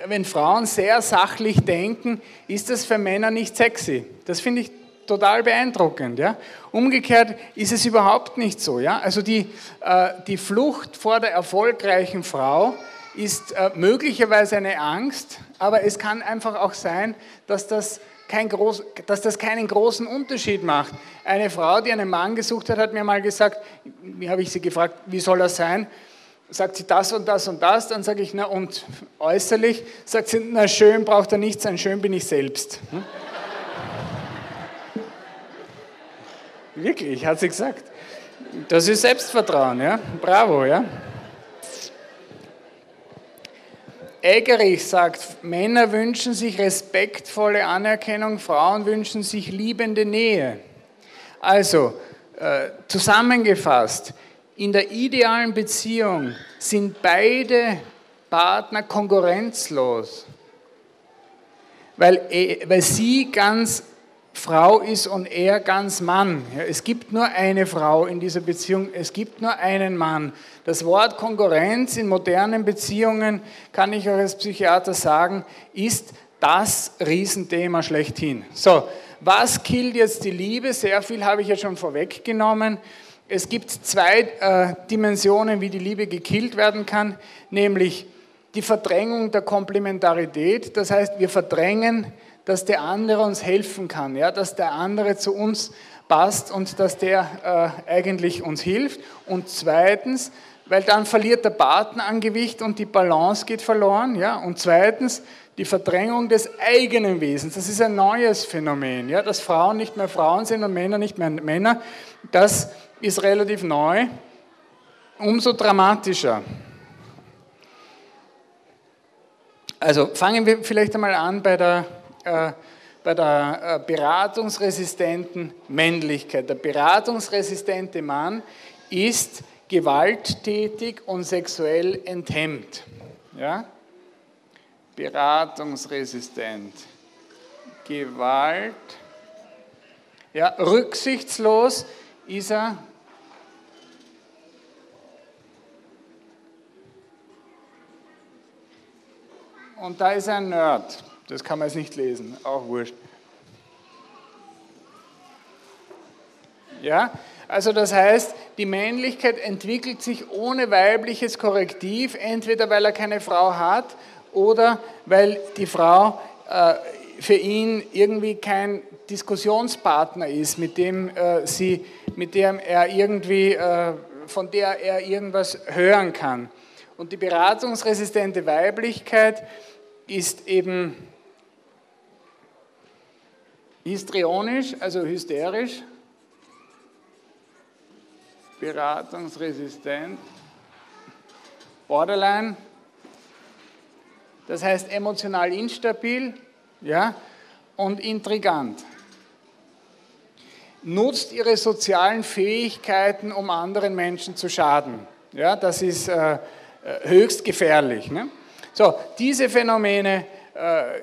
wenn Frauen sehr sachlich denken, ist das für Männer nicht sexy. Das finde ich total beeindruckend. Ja? Umgekehrt ist es überhaupt nicht so. Ja? Also die, äh, die Flucht vor der erfolgreichen Frau ist äh, möglicherweise eine Angst, aber es kann einfach auch sein, dass das, kein groß, dass das keinen großen Unterschied macht. Eine Frau, die einen Mann gesucht hat, hat mir mal gesagt, wie habe ich sie gefragt, wie soll er sein? Sagt sie das und das und das, dann sage ich, na und äußerlich? Sagt sie, na schön braucht er nicht sein, schön bin ich selbst. Hm? Wirklich, hat sie gesagt. Das ist Selbstvertrauen, ja. Bravo, ja. Eggerich sagt, Männer wünschen sich respektvolle Anerkennung, Frauen wünschen sich liebende Nähe. Also, äh, zusammengefasst, in der idealen Beziehung sind beide Partner konkurrenzlos, weil, äh, weil sie ganz Frau ist und er ganz Mann. es gibt nur eine Frau in dieser Beziehung, es gibt nur einen Mann. Das Wort Konkurrenz in modernen Beziehungen, kann ich euch als Psychiater sagen, ist das Riesenthema schlechthin. So, was killt jetzt die Liebe? Sehr viel habe ich ja schon vorweggenommen. Es gibt zwei äh, Dimensionen, wie die Liebe gekillt werden kann, nämlich die Verdrängung der Komplementarität. Das heißt, wir verdrängen dass der andere uns helfen kann, ja, dass der andere zu uns passt und dass der äh, eigentlich uns hilft. Und zweitens, weil dann verliert der Partner an Gewicht und die Balance geht verloren. Ja? Und zweitens, die Verdrängung des eigenen Wesens. Das ist ein neues Phänomen, ja? dass Frauen nicht mehr Frauen sind und Männer nicht mehr Männer. Das ist relativ neu, umso dramatischer. Also fangen wir vielleicht einmal an bei der äh, bei der äh, beratungsresistenten Männlichkeit. Der beratungsresistente Mann ist gewalttätig und sexuell enthemmt. Ja? Beratungsresistent. Gewalt. Ja, rücksichtslos ist er. Und da ist ein Nerd. Das kann man jetzt nicht lesen, auch wurscht. Ja, also das heißt, die Männlichkeit entwickelt sich ohne weibliches Korrektiv, entweder weil er keine Frau hat oder weil die Frau äh, für ihn irgendwie kein Diskussionspartner ist, mit dem äh, sie, mit dem er irgendwie, äh, von der er irgendwas hören kann. Und die beratungsresistente Weiblichkeit ist eben Histrionisch, also hysterisch, beratungsresistent, borderline, das heißt emotional instabil ja, und intrigant. Nutzt ihre sozialen Fähigkeiten, um anderen Menschen zu schaden. Ja, das ist äh, äh höchst gefährlich. Ne? So, diese Phänomene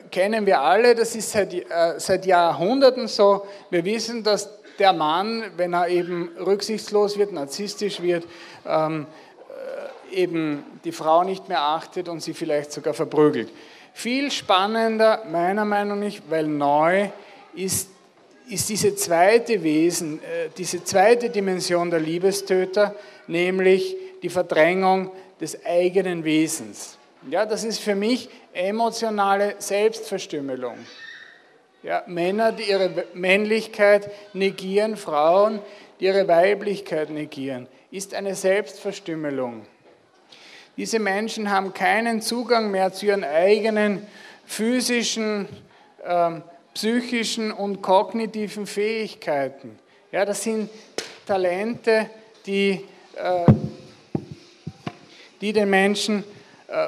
kennen wir alle, das ist seit, äh, seit Jahrhunderten so. Wir wissen, dass der Mann, wenn er eben rücksichtslos wird, narzisstisch wird, ähm, äh, eben die Frau nicht mehr achtet und sie vielleicht sogar verprügelt. Viel spannender, meiner Meinung nach, weil neu ist, ist diese zweite Wesen, äh, diese zweite Dimension der Liebestöter, nämlich die Verdrängung des eigenen Wesens. Ja, das ist für mich emotionale Selbstverstümmelung. Ja, Männer, die ihre Männlichkeit negieren, Frauen, die ihre Weiblichkeit negieren, ist eine Selbstverstümmelung. Diese Menschen haben keinen Zugang mehr zu ihren eigenen physischen, ähm, psychischen und kognitiven Fähigkeiten. Ja, das sind Talente, die, äh, die den Menschen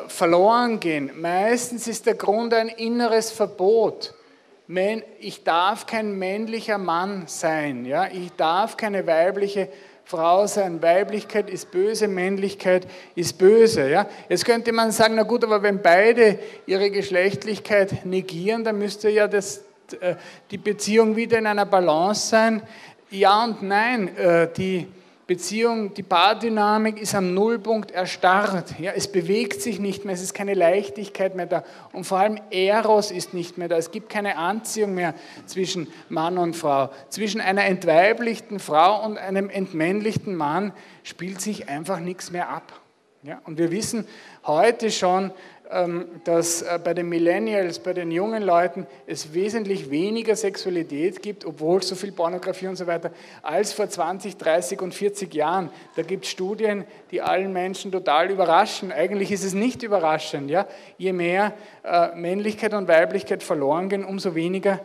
verloren gehen. Meistens ist der Grund ein inneres Verbot. Ich darf kein männlicher Mann sein. Ja? Ich darf keine weibliche Frau sein. Weiblichkeit ist böse, Männlichkeit ist böse. Ja? Jetzt könnte man sagen, na gut, aber wenn beide ihre Geschlechtlichkeit negieren, dann müsste ja das, äh, die Beziehung wieder in einer Balance sein. Ja und nein. Äh, die, Beziehung, die Paardynamik ist am Nullpunkt erstarrt. Ja, es bewegt sich nicht mehr, es ist keine Leichtigkeit mehr da. Und vor allem Eros ist nicht mehr da. Es gibt keine Anziehung mehr zwischen Mann und Frau. Zwischen einer entweiblichten Frau und einem entmännlichten Mann spielt sich einfach nichts mehr ab. Ja, und wir wissen heute schon, dass äh, bei den Millennials, bei den jungen Leuten es wesentlich weniger Sexualität gibt, obwohl so viel Pornografie und so weiter, als vor 20, 30 und 40 Jahren. Da gibt es Studien, die allen Menschen total überraschen. Eigentlich ist es nicht überraschend. Ja? Je mehr äh, Männlichkeit und Weiblichkeit verloren gehen, umso weniger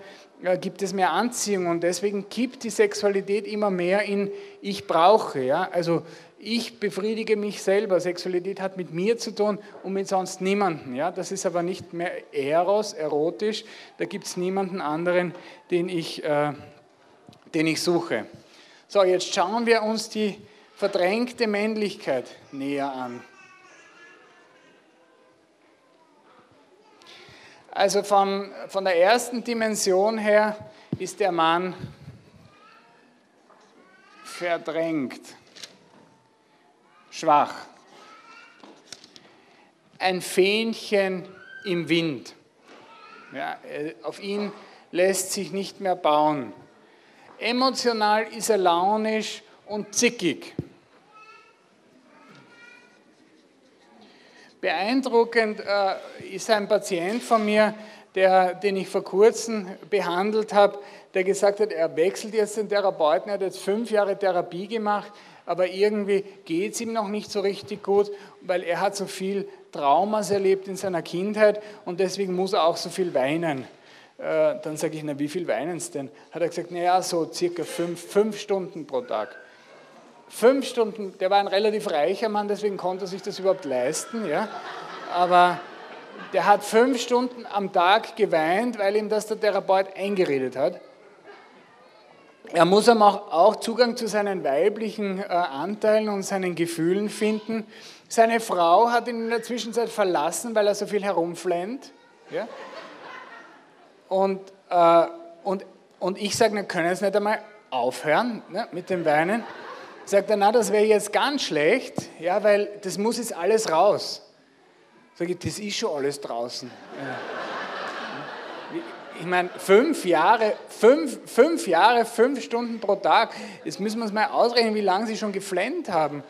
gibt es mehr Anziehung. Und deswegen kippt die Sexualität immer mehr in Ich brauche. Ja? Also ich befriedige mich selber. Sexualität hat mit mir zu tun und mit sonst niemanden. Ja? Das ist aber nicht mehr eros, erotisch. Da gibt es niemanden anderen, den ich, äh, den ich suche. So, jetzt schauen wir uns die verdrängte Männlichkeit näher an. Also von, von der ersten Dimension her ist der Mann verdrängt schwach. Ein Fähnchen im Wind. Ja, äh, auf ihn lässt sich nicht mehr bauen. Emotional ist er launisch und zickig. Beeindruckend äh, ist ein Patient von mir, der, den ich vor kurzem behandelt habe, der gesagt hat, er wechselt jetzt den Therapeuten, er hat jetzt fünf Jahre Therapie gemacht aber irgendwie geht es ihm noch nicht so richtig gut, weil er hat so viel Traumas erlebt in seiner Kindheit und deswegen muss er auch so viel weinen. Äh, dann sage ich, na wie viel weinen Sie denn? Hat er gesagt, naja, so circa fünf, fünf Stunden pro Tag. Fünf Stunden, der war ein relativ reicher Mann, deswegen konnte er sich das überhaupt leisten. Ja? Aber der hat fünf Stunden am Tag geweint, weil ihm das der Therapeut eingeredet hat. Er muss auch Zugang zu seinen weiblichen äh, Anteilen und seinen Gefühlen finden. Seine Frau hat ihn in der Zwischenzeit verlassen, weil er so viel herumflennt. Ja? Und, äh, und, und ich sage, wir können jetzt nicht einmal aufhören ne, mit dem Weinen. Sagt er, na, das wäre jetzt ganz schlecht, ja, weil das muss jetzt alles raus. Sage ich, das ist schon alles draußen. Ich meine, fünf Jahre, fünf, fünf Jahre, fünf Stunden pro Tag, jetzt müssen wir uns mal ausrechnen, wie lange sie schon geflennt haben.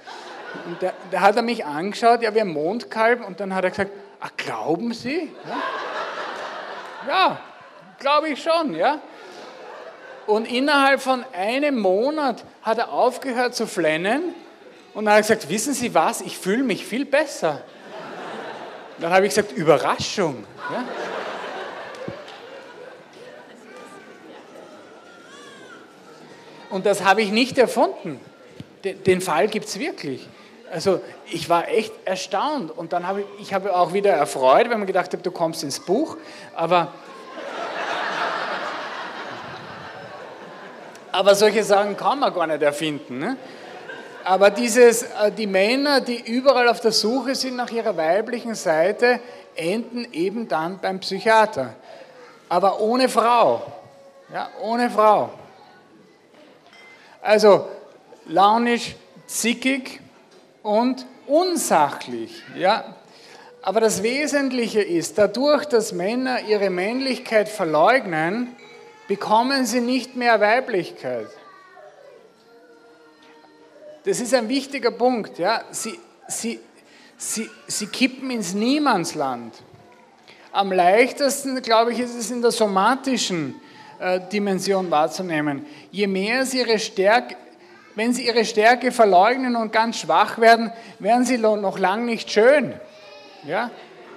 Und da, da hat er mich angeschaut, ja, wir Mondkalb, und dann hat er gesagt, ach, glauben Sie? Ja, ja glaube ich schon, ja. Und innerhalb von einem Monat hat er aufgehört zu flennen und dann hat er gesagt, wissen Sie was, ich fühle mich viel besser. Dann habe ich gesagt, Überraschung. Ja? Und das habe ich nicht erfunden. Den Fall gibt es wirklich. Also ich war echt erstaunt und dann habe ich, ich habe auch wieder erfreut, wenn man gedacht hat, du kommst ins Buch, aber, aber solche Sachen kann man gar nicht erfinden. Ne? Aber dieses, äh, die Männer, die überall auf der Suche sind nach ihrer weiblichen Seite, enden eben dann beim Psychiater. Aber ohne Frau. Ja, ohne Frau. Also launisch, zickig und unsachlich. Ja? Aber das Wesentliche ist, dadurch, dass Männer ihre Männlichkeit verleugnen, bekommen sie nicht mehr Weiblichkeit. Das ist ein wichtiger Punkt. Ja? Sie, sie, sie, sie kippen ins Niemandsland. Am leichtesten, glaube ich, ist es in der somatischen äh, Dimension wahrzunehmen. Je mehr sie ihre Stärke, wenn sie ihre Stärke verleugnen und ganz schwach werden, werden sie noch lang nicht schön. Ja?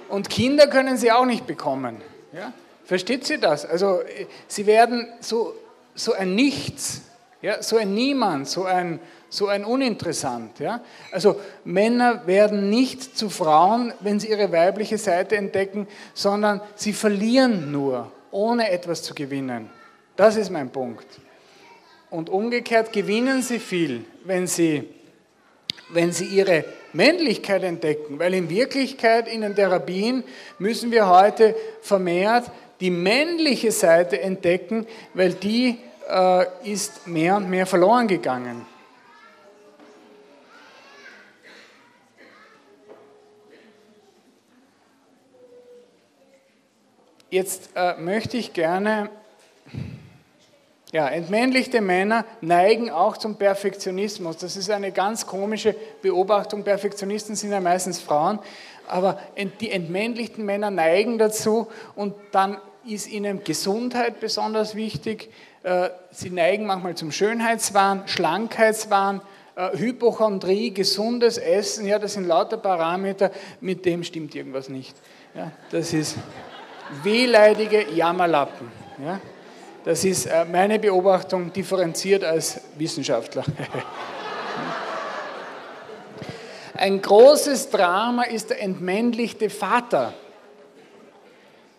Und Kinder können sie auch nicht bekommen. Ja? Versteht sie das? Also äh, sie werden so, so ein Nichts, ja? so ein Niemand, so ein, so ein Uninteressant. Ja? Also Männer werden nicht zu Frauen, wenn sie ihre weibliche Seite entdecken, sondern sie verlieren nur ohne etwas zu gewinnen. Das ist mein Punkt. Und umgekehrt gewinnen sie viel, wenn sie, wenn sie ihre Männlichkeit entdecken, weil in Wirklichkeit in den Therapien müssen wir heute vermehrt die männliche Seite entdecken, weil die äh, ist mehr und mehr verloren gegangen. Jetzt äh, möchte ich gerne, ja, entmännlichte Männer neigen auch zum Perfektionismus. Das ist eine ganz komische Beobachtung. Perfektionisten sind ja meistens Frauen aber die entmännlichten Männer neigen dazu und dann ist ihnen Gesundheit besonders wichtig. Äh, sie neigen manchmal zum Schönheitswahn, Schlankheitswahn, äh, Hypochondrie, gesundes Essen, ja, das sind lauter Parameter, mit dem stimmt irgendwas nicht. Ja, das ist wehleidige Jammerlappen. Ja, das ist äh, meine Beobachtung, differenziert als Wissenschaftler. Ein großes Drama ist der entmännlichte Vater.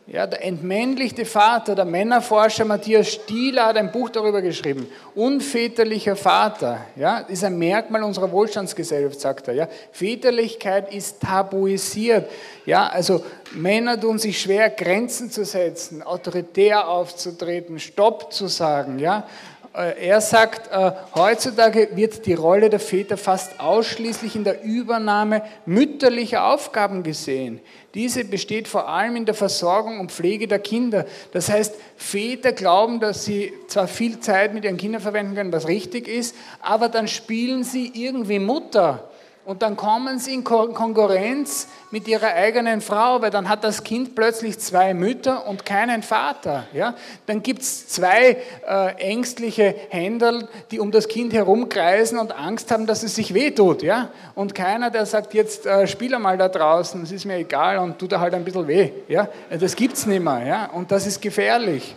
Ja, der entmännlichte Vater, der Männerforscher Matthias Stieler hat ein Buch darüber geschrieben. Unväterlicher Vater, ja, ist ein Merkmal unserer Wohlstandsgesellschaft, sagt er. Ja. Väterlichkeit ist tabuisiert. Ja, also Männer tun sich schwer, Grenzen zu setzen, autoritär aufzutreten, Stopp zu sagen. Ja. Äh, er sagt, äh, heutzutage wird die Rolle der Väter fast ausschließlich in der Übernahme mütterlicher Aufgaben gesehen. Diese besteht vor allem in der Versorgung und Pflege der Kinder. Das heißt, Väter glauben, dass sie zwar viel Zeit mit ihren Kindern verwenden können, was richtig ist, aber dann spielen sie irgendwie Mutter. Und dann kommen sie in Konkurrenz mit ihrer eigenen Frau, weil dann hat das Kind plötzlich zwei Mütter und keinen Vater. Ja? Dann gibt es zwei äh, ängstliche Händel, die um das Kind herumkreisen und Angst haben, dass es sich wehtut. Ja? Und keiner, der sagt, jetzt äh, spiel einmal da draußen, es ist mir egal und tut er halt ein bisschen weh. Ja? Das gibt es nicht mehr. Ja? Und das ist gefährlich,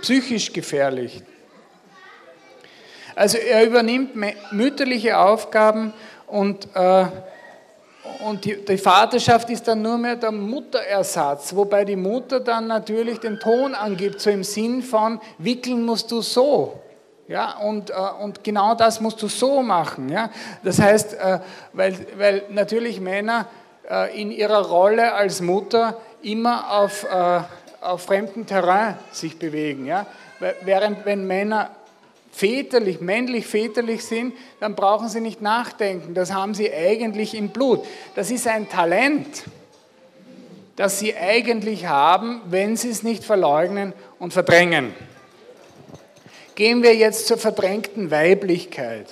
psychisch gefährlich. Also er übernimmt mütterliche Aufgaben und, äh, und die, die, Vaterschaft ist dann nur mehr der Mutterersatz, wobei die Mutter dann natürlich den Ton angibt, so im Sinn von, wickeln musst du so. Ja, und, äh, und genau das musst du so machen. Ja? Das heißt, äh, weil, weil natürlich Männer äh, in ihrer Rolle als Mutter immer auf, äh, auf fremdem Terrain sich bewegen. Ja? Während wenn Männer väterlich, männlich väterlich sind, dann brauchen sie nicht nachdenken. Das haben sie eigentlich im Blut. Das ist ein Talent, das sie eigentlich haben, wenn sie es nicht verleugnen und verdrängen. Gehen wir jetzt zur verdrängten Weiblichkeit.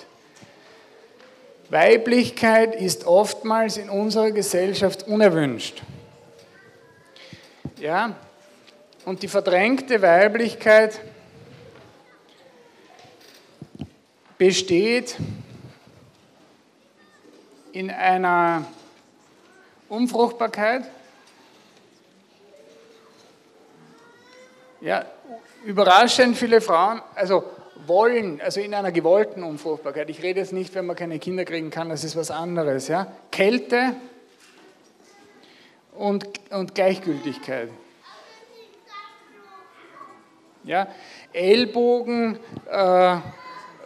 Weiblichkeit ist oftmals in unserer Gesellschaft unerwünscht. Ja? Und die verdrängte Weiblichkeit besteht in einer Unfruchtbarkeit, ja, überraschend viele Frauen, also wollen, also in einer gewollten Unfruchtbarkeit. Ich rede jetzt nicht, wenn man keine Kinder kriegen kann, das ist was anderes. Ja? Kälte und, und Gleichgültigkeit. Ja? Ellbogen, äh,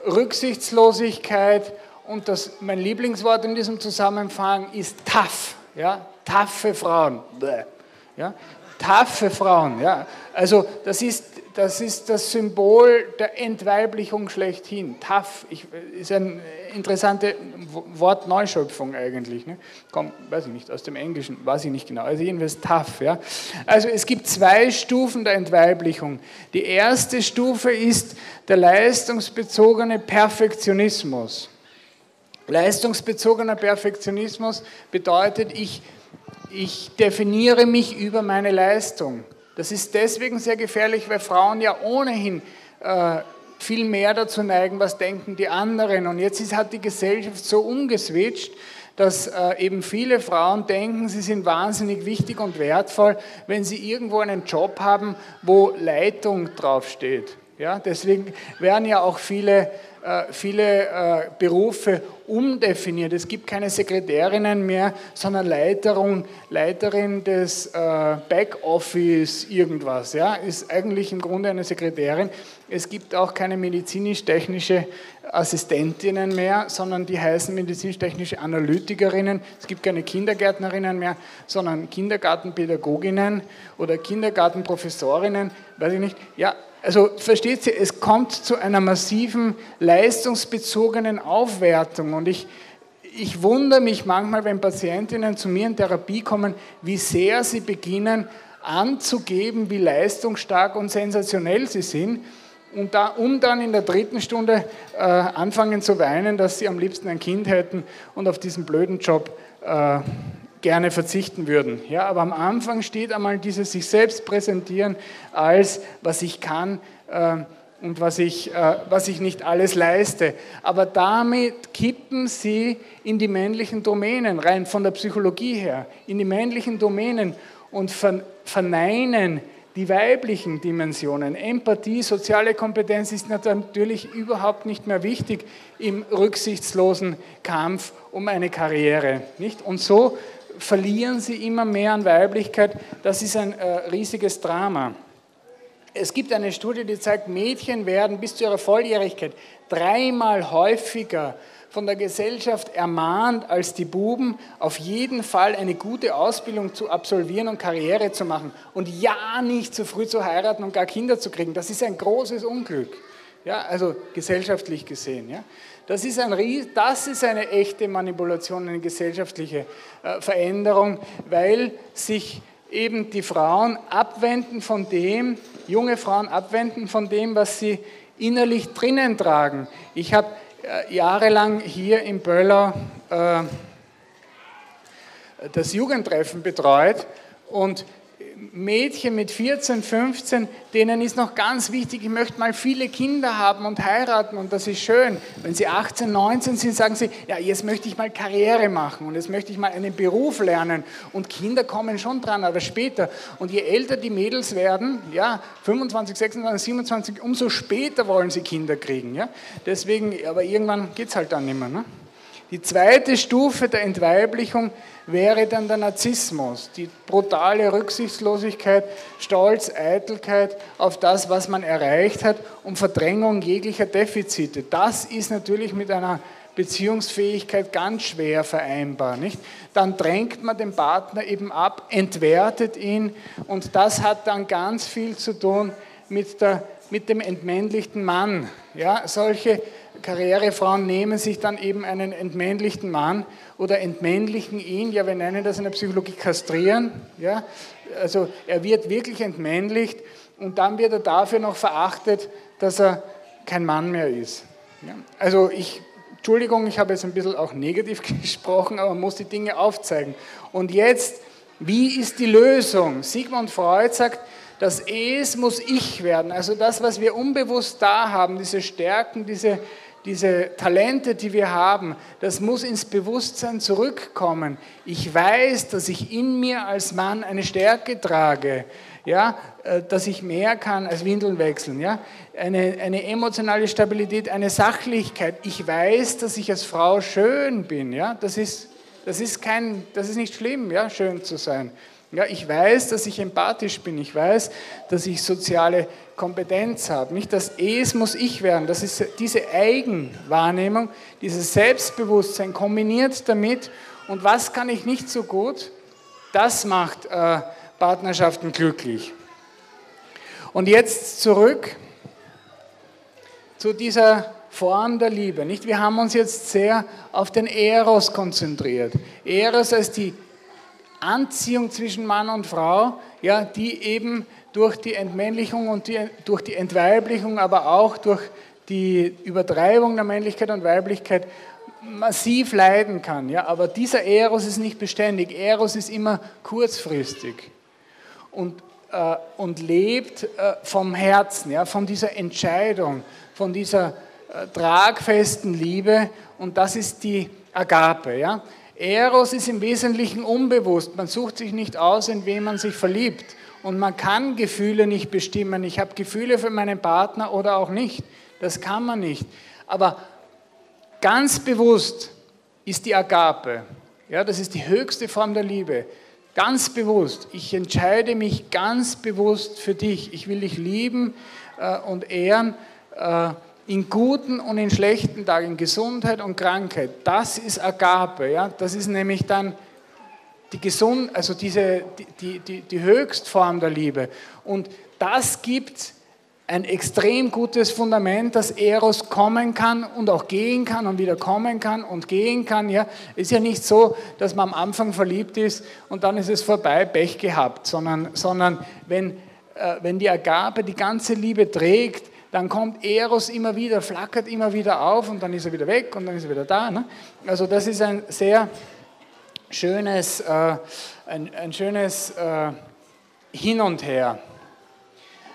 Rücksichtslosigkeit und das, mein Lieblingswort in diesem Zusammenhang ist tough. Ja? Taffe Frauen. Ja? Taffe Frauen. Ja? Also das ist, das ist das Symbol der Entweiblichung schlechthin. Ich, ist eine interessante Wortneuschöpfung eigentlich. Ne? Kommt, weiß ich nicht, aus dem Englischen, weiß ich nicht genau. Also jedenfalls tough. Ja? Also es gibt zwei Stufen der Entweiblichung. Die erste Stufe ist der leistungsbezogene Perfektionismus. Leistungsbezogener Perfektionismus bedeutet, ich, ich definiere mich über meine Leistung. Das ist deswegen sehr gefährlich, weil Frauen ja ohnehin äh, viel mehr dazu neigen, was denken die anderen. Und jetzt ist, hat die Gesellschaft so umgeswitcht, dass äh, eben viele Frauen denken, sie sind wahnsinnig wichtig und wertvoll, wenn sie irgendwo einen Job haben, wo Leitung draufsteht. Ja, deswegen werden ja auch viele, viele äh, Berufe umdefiniert. Es gibt keine Sekretärinnen mehr, sondern Leiterung, Leiterin des äh, Backoffice irgendwas. Ja, ist eigentlich im Grunde eine Sekretärin. Es gibt auch keine medizinisch-technische Assistentinnen mehr, sondern die heißen medizinisch-technische Analytikerinnen. Es gibt keine Kindergärtnerinnen mehr, sondern Kindergartenpädagoginnen oder Kindergartenprofessorinnen, weiß ich nicht. Ja, also versteht Sie, es kommt zu einer massiven leistungsbezogenen Aufwertung. Und ich, ich wundere mich manchmal, wenn Patientinnen zu mir in Therapie kommen, wie sehr sie beginnen, anzugeben, wie leistungsstark und sensationell sie sind, und da, um dann in der dritten Stunde äh, anfangen zu weinen, dass sie am liebsten ein Kind hätten und auf diesen blöden Job äh, gerne verzichten würden. Ja, aber am Anfang steht einmal dieses sich selbst präsentieren als, was ich kann äh, und was ich, äh, was ich nicht alles leiste. Aber damit kippen sie in die männlichen Domänen, rein von der Psychologie her, in die männlichen Domänen und verneinen die weiblichen Dimensionen. Empathie, soziale Kompetenz ist natürlich überhaupt nicht mehr wichtig im rücksichtslosen Kampf um eine Karriere. Nicht? Und so verlieren sie immer mehr an Weiblichkeit. Das ist ein äh, riesiges Drama. Es gibt eine Studie, die zeigt, Mädchen werden bis zu ihrer Volljährigkeit dreimal häufiger von der Gesellschaft ermahnt als die Buben, auf jeden Fall eine gute Ausbildung zu absolvieren und Karriere zu machen und ja nicht zu früh zu heiraten und gar Kinder zu kriegen. Das ist ein großes Unglück, ja, also gesellschaftlich gesehen. Ja. Das ist, ein, das ist eine echte Manipulation, eine gesellschaftliche äh, Veränderung, weil sich eben die Frauen abwenden von dem, junge Frauen abwenden von dem, was sie innerlich drinnen tragen. Ich habe äh, jahrelang hier in Böllau äh, das Jugendtreffen betreut und Mädchen mit 14, 15, denen ist noch ganz wichtig, ich möchte mal viele Kinder haben und heiraten und das ist schön. Wenn sie 18, 19 sind, sagen sie, ja, jetzt möchte ich mal Karriere machen und jetzt möchte ich mal einen Beruf lernen und Kinder kommen schon dran, aber später. Und je älter die Mädels werden, ja, 25, 26, 27, umso später wollen sie Kinder kriegen. Ja? Deswegen, aber irgendwann geht es halt dann nicht mehr. Ne? Die zweite Stufe der Entweiblichung wäre dann der Narzissmus, die brutale Rücksichtslosigkeit, Stolz, Eitelkeit auf das, was man erreicht hat und Verdrängung jeglicher Defizite. Das ist natürlich mit einer Beziehungsfähigkeit ganz schwer vereinbar. Nicht? Dann drängt man den Partner eben ab, entwertet ihn und das hat dann ganz viel zu tun mit, der, mit dem entmännlichten Mann. Ja, solche Karrierefrauen nehmen sich dann eben einen entmännlichten Mann oder entmännlichen ihn, ja, wir nennen das in der Psychologie kastrieren, ja, also er wird wirklich entmännlicht und dann wird er dafür noch verachtet, dass er kein Mann mehr ist. Ja. Also ich, Entschuldigung, ich habe jetzt ein bisschen auch negativ gesprochen, aber man muss die Dinge aufzeigen. Und jetzt, wie ist die Lösung? Sigmund Freud sagt, das Es muss ich werden, also das, was wir unbewusst da haben, diese Stärken, diese diese Talente, die wir haben, das muss ins Bewusstsein zurückkommen. Ich weiß, dass ich in mir als Mann eine Stärke trage, ja, äh, dass ich mehr kann als Windeln wechseln, ja, eine, eine emotionale Stabilität, eine Sachlichkeit. Ich weiß, dass ich als Frau schön bin, ja, das ist, das ist, kein, das ist nicht schlimm, ja, schön zu sein. Ja, ich weiß, dass ich empathisch bin. Ich weiß, dass ich soziale Kompetenz habe. Nicht das Es muss ich werden. Das ist diese Eigenwahrnehmung, dieses Selbstbewusstsein kombiniert damit. Und was kann ich nicht so gut? Das macht äh, Partnerschaften glücklich. Und jetzt zurück zu dieser Form der Liebe. Nicht? Wir haben uns jetzt sehr auf den Eros konzentriert. Eros als die Anziehung zwischen Mann und Frau, ja, die eben durch die Entmännlichung und die, durch die Entweiblichung, aber auch durch die Übertreibung der Männlichkeit und Weiblichkeit massiv leiden kann. Ja? Aber dieser Eros ist nicht beständig. Eros ist immer kurzfristig und, äh, und lebt äh, vom Herzen, ja? von dieser Entscheidung, von dieser äh, tragfesten Liebe. Und das ist die Agape. Ja? Eros ist im Wesentlichen unbewusst. Man sucht sich nicht aus, in wen man sich verliebt. Und man kann Gefühle nicht bestimmen. Ich habe Gefühle für meinen Partner oder auch nicht. Das kann man nicht. Aber ganz bewusst ist die Agape. Ja, das ist die höchste Form der Liebe. Ganz bewusst. Ich entscheide mich ganz bewusst für dich. Ich will dich lieben äh, und ehren. Äh, in guten und in schlechten Tagen, in Gesundheit und Krankheit. Das ist Agape. Ja? Das ist nämlich dann die Gesund, also diese, die, die, die Höchstform der Liebe. Und das gibt ein extrem gutes Fundament, dass Eros kommen kann und auch gehen kann und wieder kommen kann und gehen kann. Ja, ist ja nicht so, dass man am Anfang verliebt ist und dann ist es vorbei, Pech gehabt, sondern, sondern wenn, äh, wenn die Agape die ganze Liebe trägt, dann kommt Eros immer wieder, flackert immer wieder auf und dann ist er wieder weg und dann ist er wieder da. Ne? Also das ist ein sehr schönes, äh, ein, ein schönes äh, Hin und Her.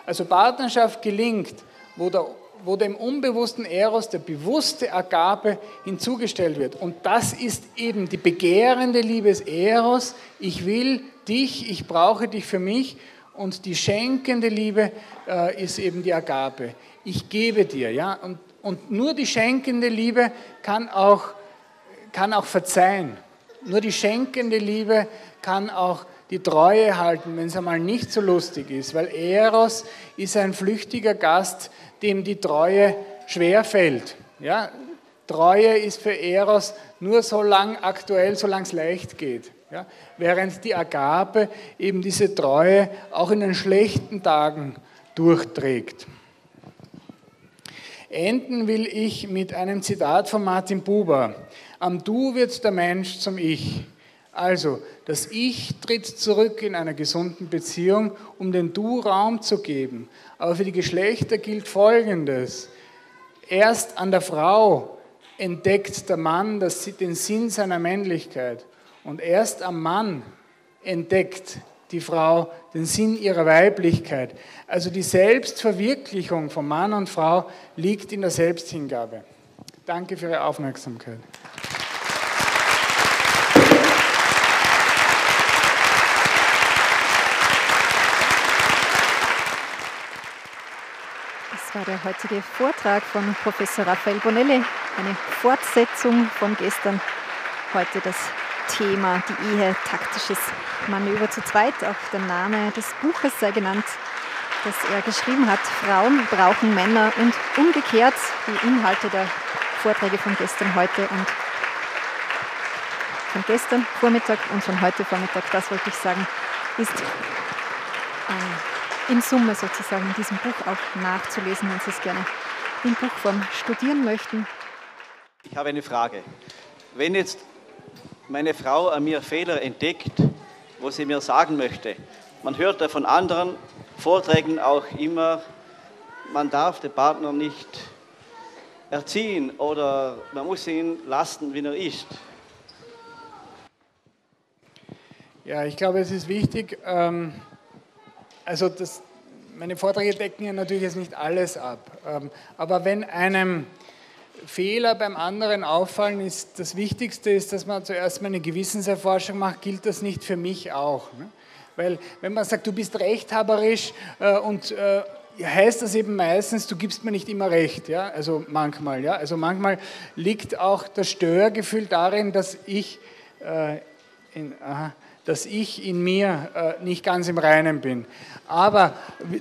Also Partnerschaft gelingt, wo, der, wo dem unbewussten Eros der bewusste Agape hinzugestellt wird. Und das ist eben die begehrende Liebe des Eros. Ich will dich, ich brauche dich für mich. Und die schenkende Liebe äh, ist eben die Agape. Ich gebe dir, ja. Und, und nur die schenkende Liebe kann auch, kann auch verzeihen. Nur die schenkende Liebe kann auch die Treue halten, wenn es einmal nicht so lustig ist, weil Eros ist ein flüchtiger Gast, dem die Treue schwer fällt. Ja? Treue ist für Eros nur so lang aktuell, solange es leicht geht. Ja? Während die Agape eben diese Treue auch in den schlechten Tagen durchträgt. Enden will ich mit einem Zitat von Martin Buber. Am Du wird der Mensch zum Ich. Also, das Ich tritt zurück in einer gesunden Beziehung, um den Du Raum zu geben. Aber für die Geschlechter gilt Folgendes. Erst an der Frau entdeckt der Mann den Sinn seiner Männlichkeit. Und erst am Mann entdeckt die Frau den Sinn ihrer Weiblichkeit. Also die Selbstverwirklichung von Mann und Frau liegt in der Selbsthingabe. Danke für Ihre Aufmerksamkeit. Das war der heutige Vortrag von Professor Raphael Bonelli, eine Fortsetzung von gestern. Heute das Thema, die Ehe, taktisches Manöver zu zweit. Auch der Name des Buches sei genannt, das er geschrieben hat. Frauen brauchen Männer und umgekehrt die Inhalte der Vorträge von gestern, heute und von gestern Vormittag und von heute Vormittag, das wollte ich sagen, ist ein in Summe sozusagen in diesem Buch auch nachzulesen, wenn Sie es gerne in Buchform studieren möchten. Ich habe eine Frage. Wenn jetzt meine Frau an mir Fehler entdeckt, wo sie mir sagen möchte, man hört ja von anderen Vorträgen auch immer, man darf den Partner nicht erziehen oder man muss ihn lassen, wie er ist. Ja, ich glaube, es ist wichtig, ähm also das, meine Vorträge decken ja natürlich jetzt nicht alles ab. Ähm, aber wenn einem Fehler beim anderen auffallen, ist das Wichtigste ist, dass man zuerst mal eine Gewissenserforschung macht, gilt das nicht für mich auch. Ne? Weil wenn man sagt, du bist rechthaberisch äh, und äh, heißt das eben meistens, du gibst mir nicht immer recht, ja, also manchmal, ja, also manchmal liegt auch das Störgefühl darin, dass ich äh, in, aha, dass ich in mir äh, nicht ganz im Reinen bin. Aber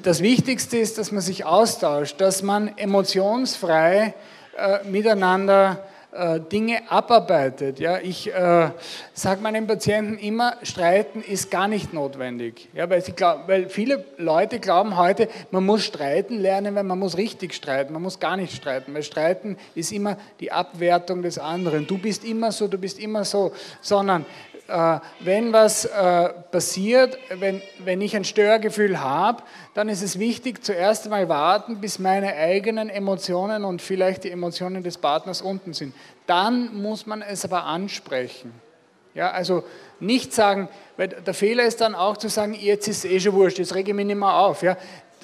das Wichtigste ist, dass man sich austauscht, dass man emotionsfrei äh, miteinander äh, Dinge abarbeitet. Ja, ich äh, sage meinen Patienten immer, streiten ist gar nicht notwendig. Ja, weil, glaub, weil viele Leute glauben heute, man muss streiten lernen, weil man muss richtig streiten. Man muss gar nicht streiten, weil streiten ist immer die Abwertung des anderen. Du bist immer so, du bist immer so. Sondern wenn was äh, passiert, wenn, wenn ich ein Störgefühl habe, dann ist es wichtig, zuerst einmal warten, bis meine eigenen Emotionen und vielleicht die Emotionen des Partners unten sind. Dann muss man es aber ansprechen. Ja, also nicht sagen, weil der Fehler ist dann auch zu sagen, jetzt ist es eh schon wurscht, jetzt rege ich mich nicht mehr auf. Ja.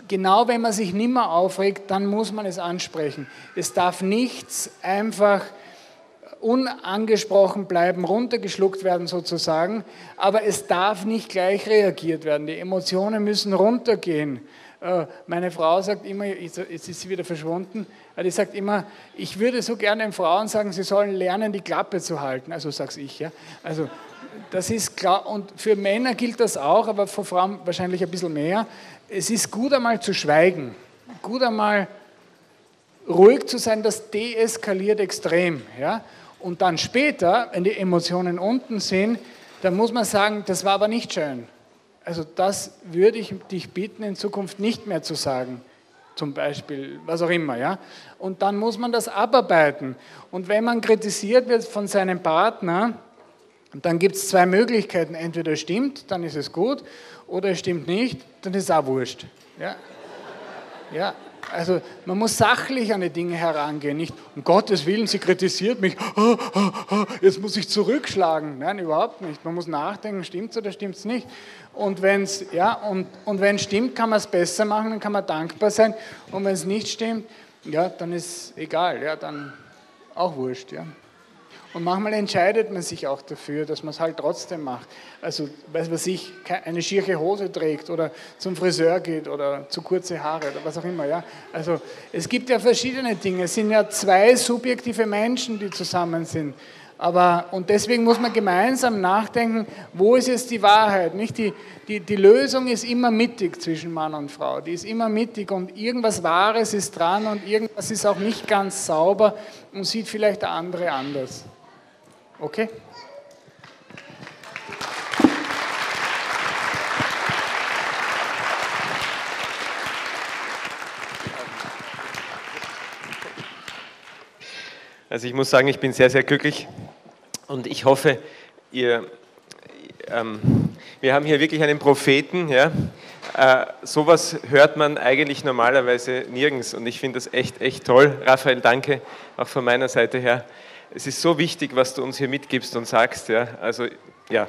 Genau wenn man sich nicht mehr aufregt, dann muss man es ansprechen. Es darf nichts einfach unangesprochen bleiben, runtergeschluckt werden sozusagen, aber es darf nicht gleich reagiert werden. Die Emotionen müssen runtergehen. Äh, meine Frau sagt immer, jetzt ist sie wieder verschwunden, die sagt immer, ich würde so gerne den Frauen sagen, sie sollen lernen, die Klappe zu halten. Also sag's ich, ja. Also das ist klar und für Männer gilt das auch, aber für Frauen wahrscheinlich ein bisschen mehr. Es ist gut einmal zu schweigen, gut einmal ruhig zu sein, das deeskaliert extrem, ja. Und dann später, wenn die Emotionen unten sind, dann muss man sagen, das war aber nicht schön. Also das würde ich dich bitten, in Zukunft nicht mehr zu sagen. zum Beispiel, was auch immer, ja. Und dann muss man das abarbeiten. Und wenn man kritisiert wird von seinem Partner, dann gibt es zwei Möglichkeiten. Entweder stimmt, dann ist es gut, oder es stimmt nicht, dann ist es auch wurscht. Ja, ja also man muss sachlich an die Dinge herangehen, nicht um Gottes Willen, sie kritisiert mich, jetzt muss ich zurückschlagen. Nein, überhaupt nicht. Man muss nachdenken, stimmt es oder stimmt es nicht. Und wenn es ja, und, und wenn stimmt, kann man es besser machen, dann kann man dankbar sein. Und wenn es nicht stimmt, ja, dann ist egal, ja, dann auch wurscht. Ja. Und manchmal entscheidet man sich auch dafür, dass man es halt trotzdem macht. Also, weiß was ich, eine schiere Hose trägt oder zum Friseur geht oder zu kurze Haare oder was auch immer. Ja? Also, es gibt ja verschiedene Dinge. Es sind ja zwei subjektive Menschen, die zusammen sind. Aber, und deswegen muss man gemeinsam nachdenken, wo ist jetzt die Wahrheit? Nicht die, die, die Lösung ist immer mittig zwischen Mann und Frau. Die ist immer mittig und irgendwas Wahres ist dran und irgendwas ist auch nicht ganz sauber und sieht vielleicht der andere anders. Okay? Also ich muss sagen, ich bin sehr, sehr glücklich und ich hoffe, ihr, ähm, wir haben hier wirklich einen Propheten. Ja? Äh, sowas hört man eigentlich normalerweise nirgends und ich finde das echt, echt toll. Raphael, danke auch von meiner Seite her es ist so wichtig, was du uns hier mitgibst und sagst. Ja? Also, ja.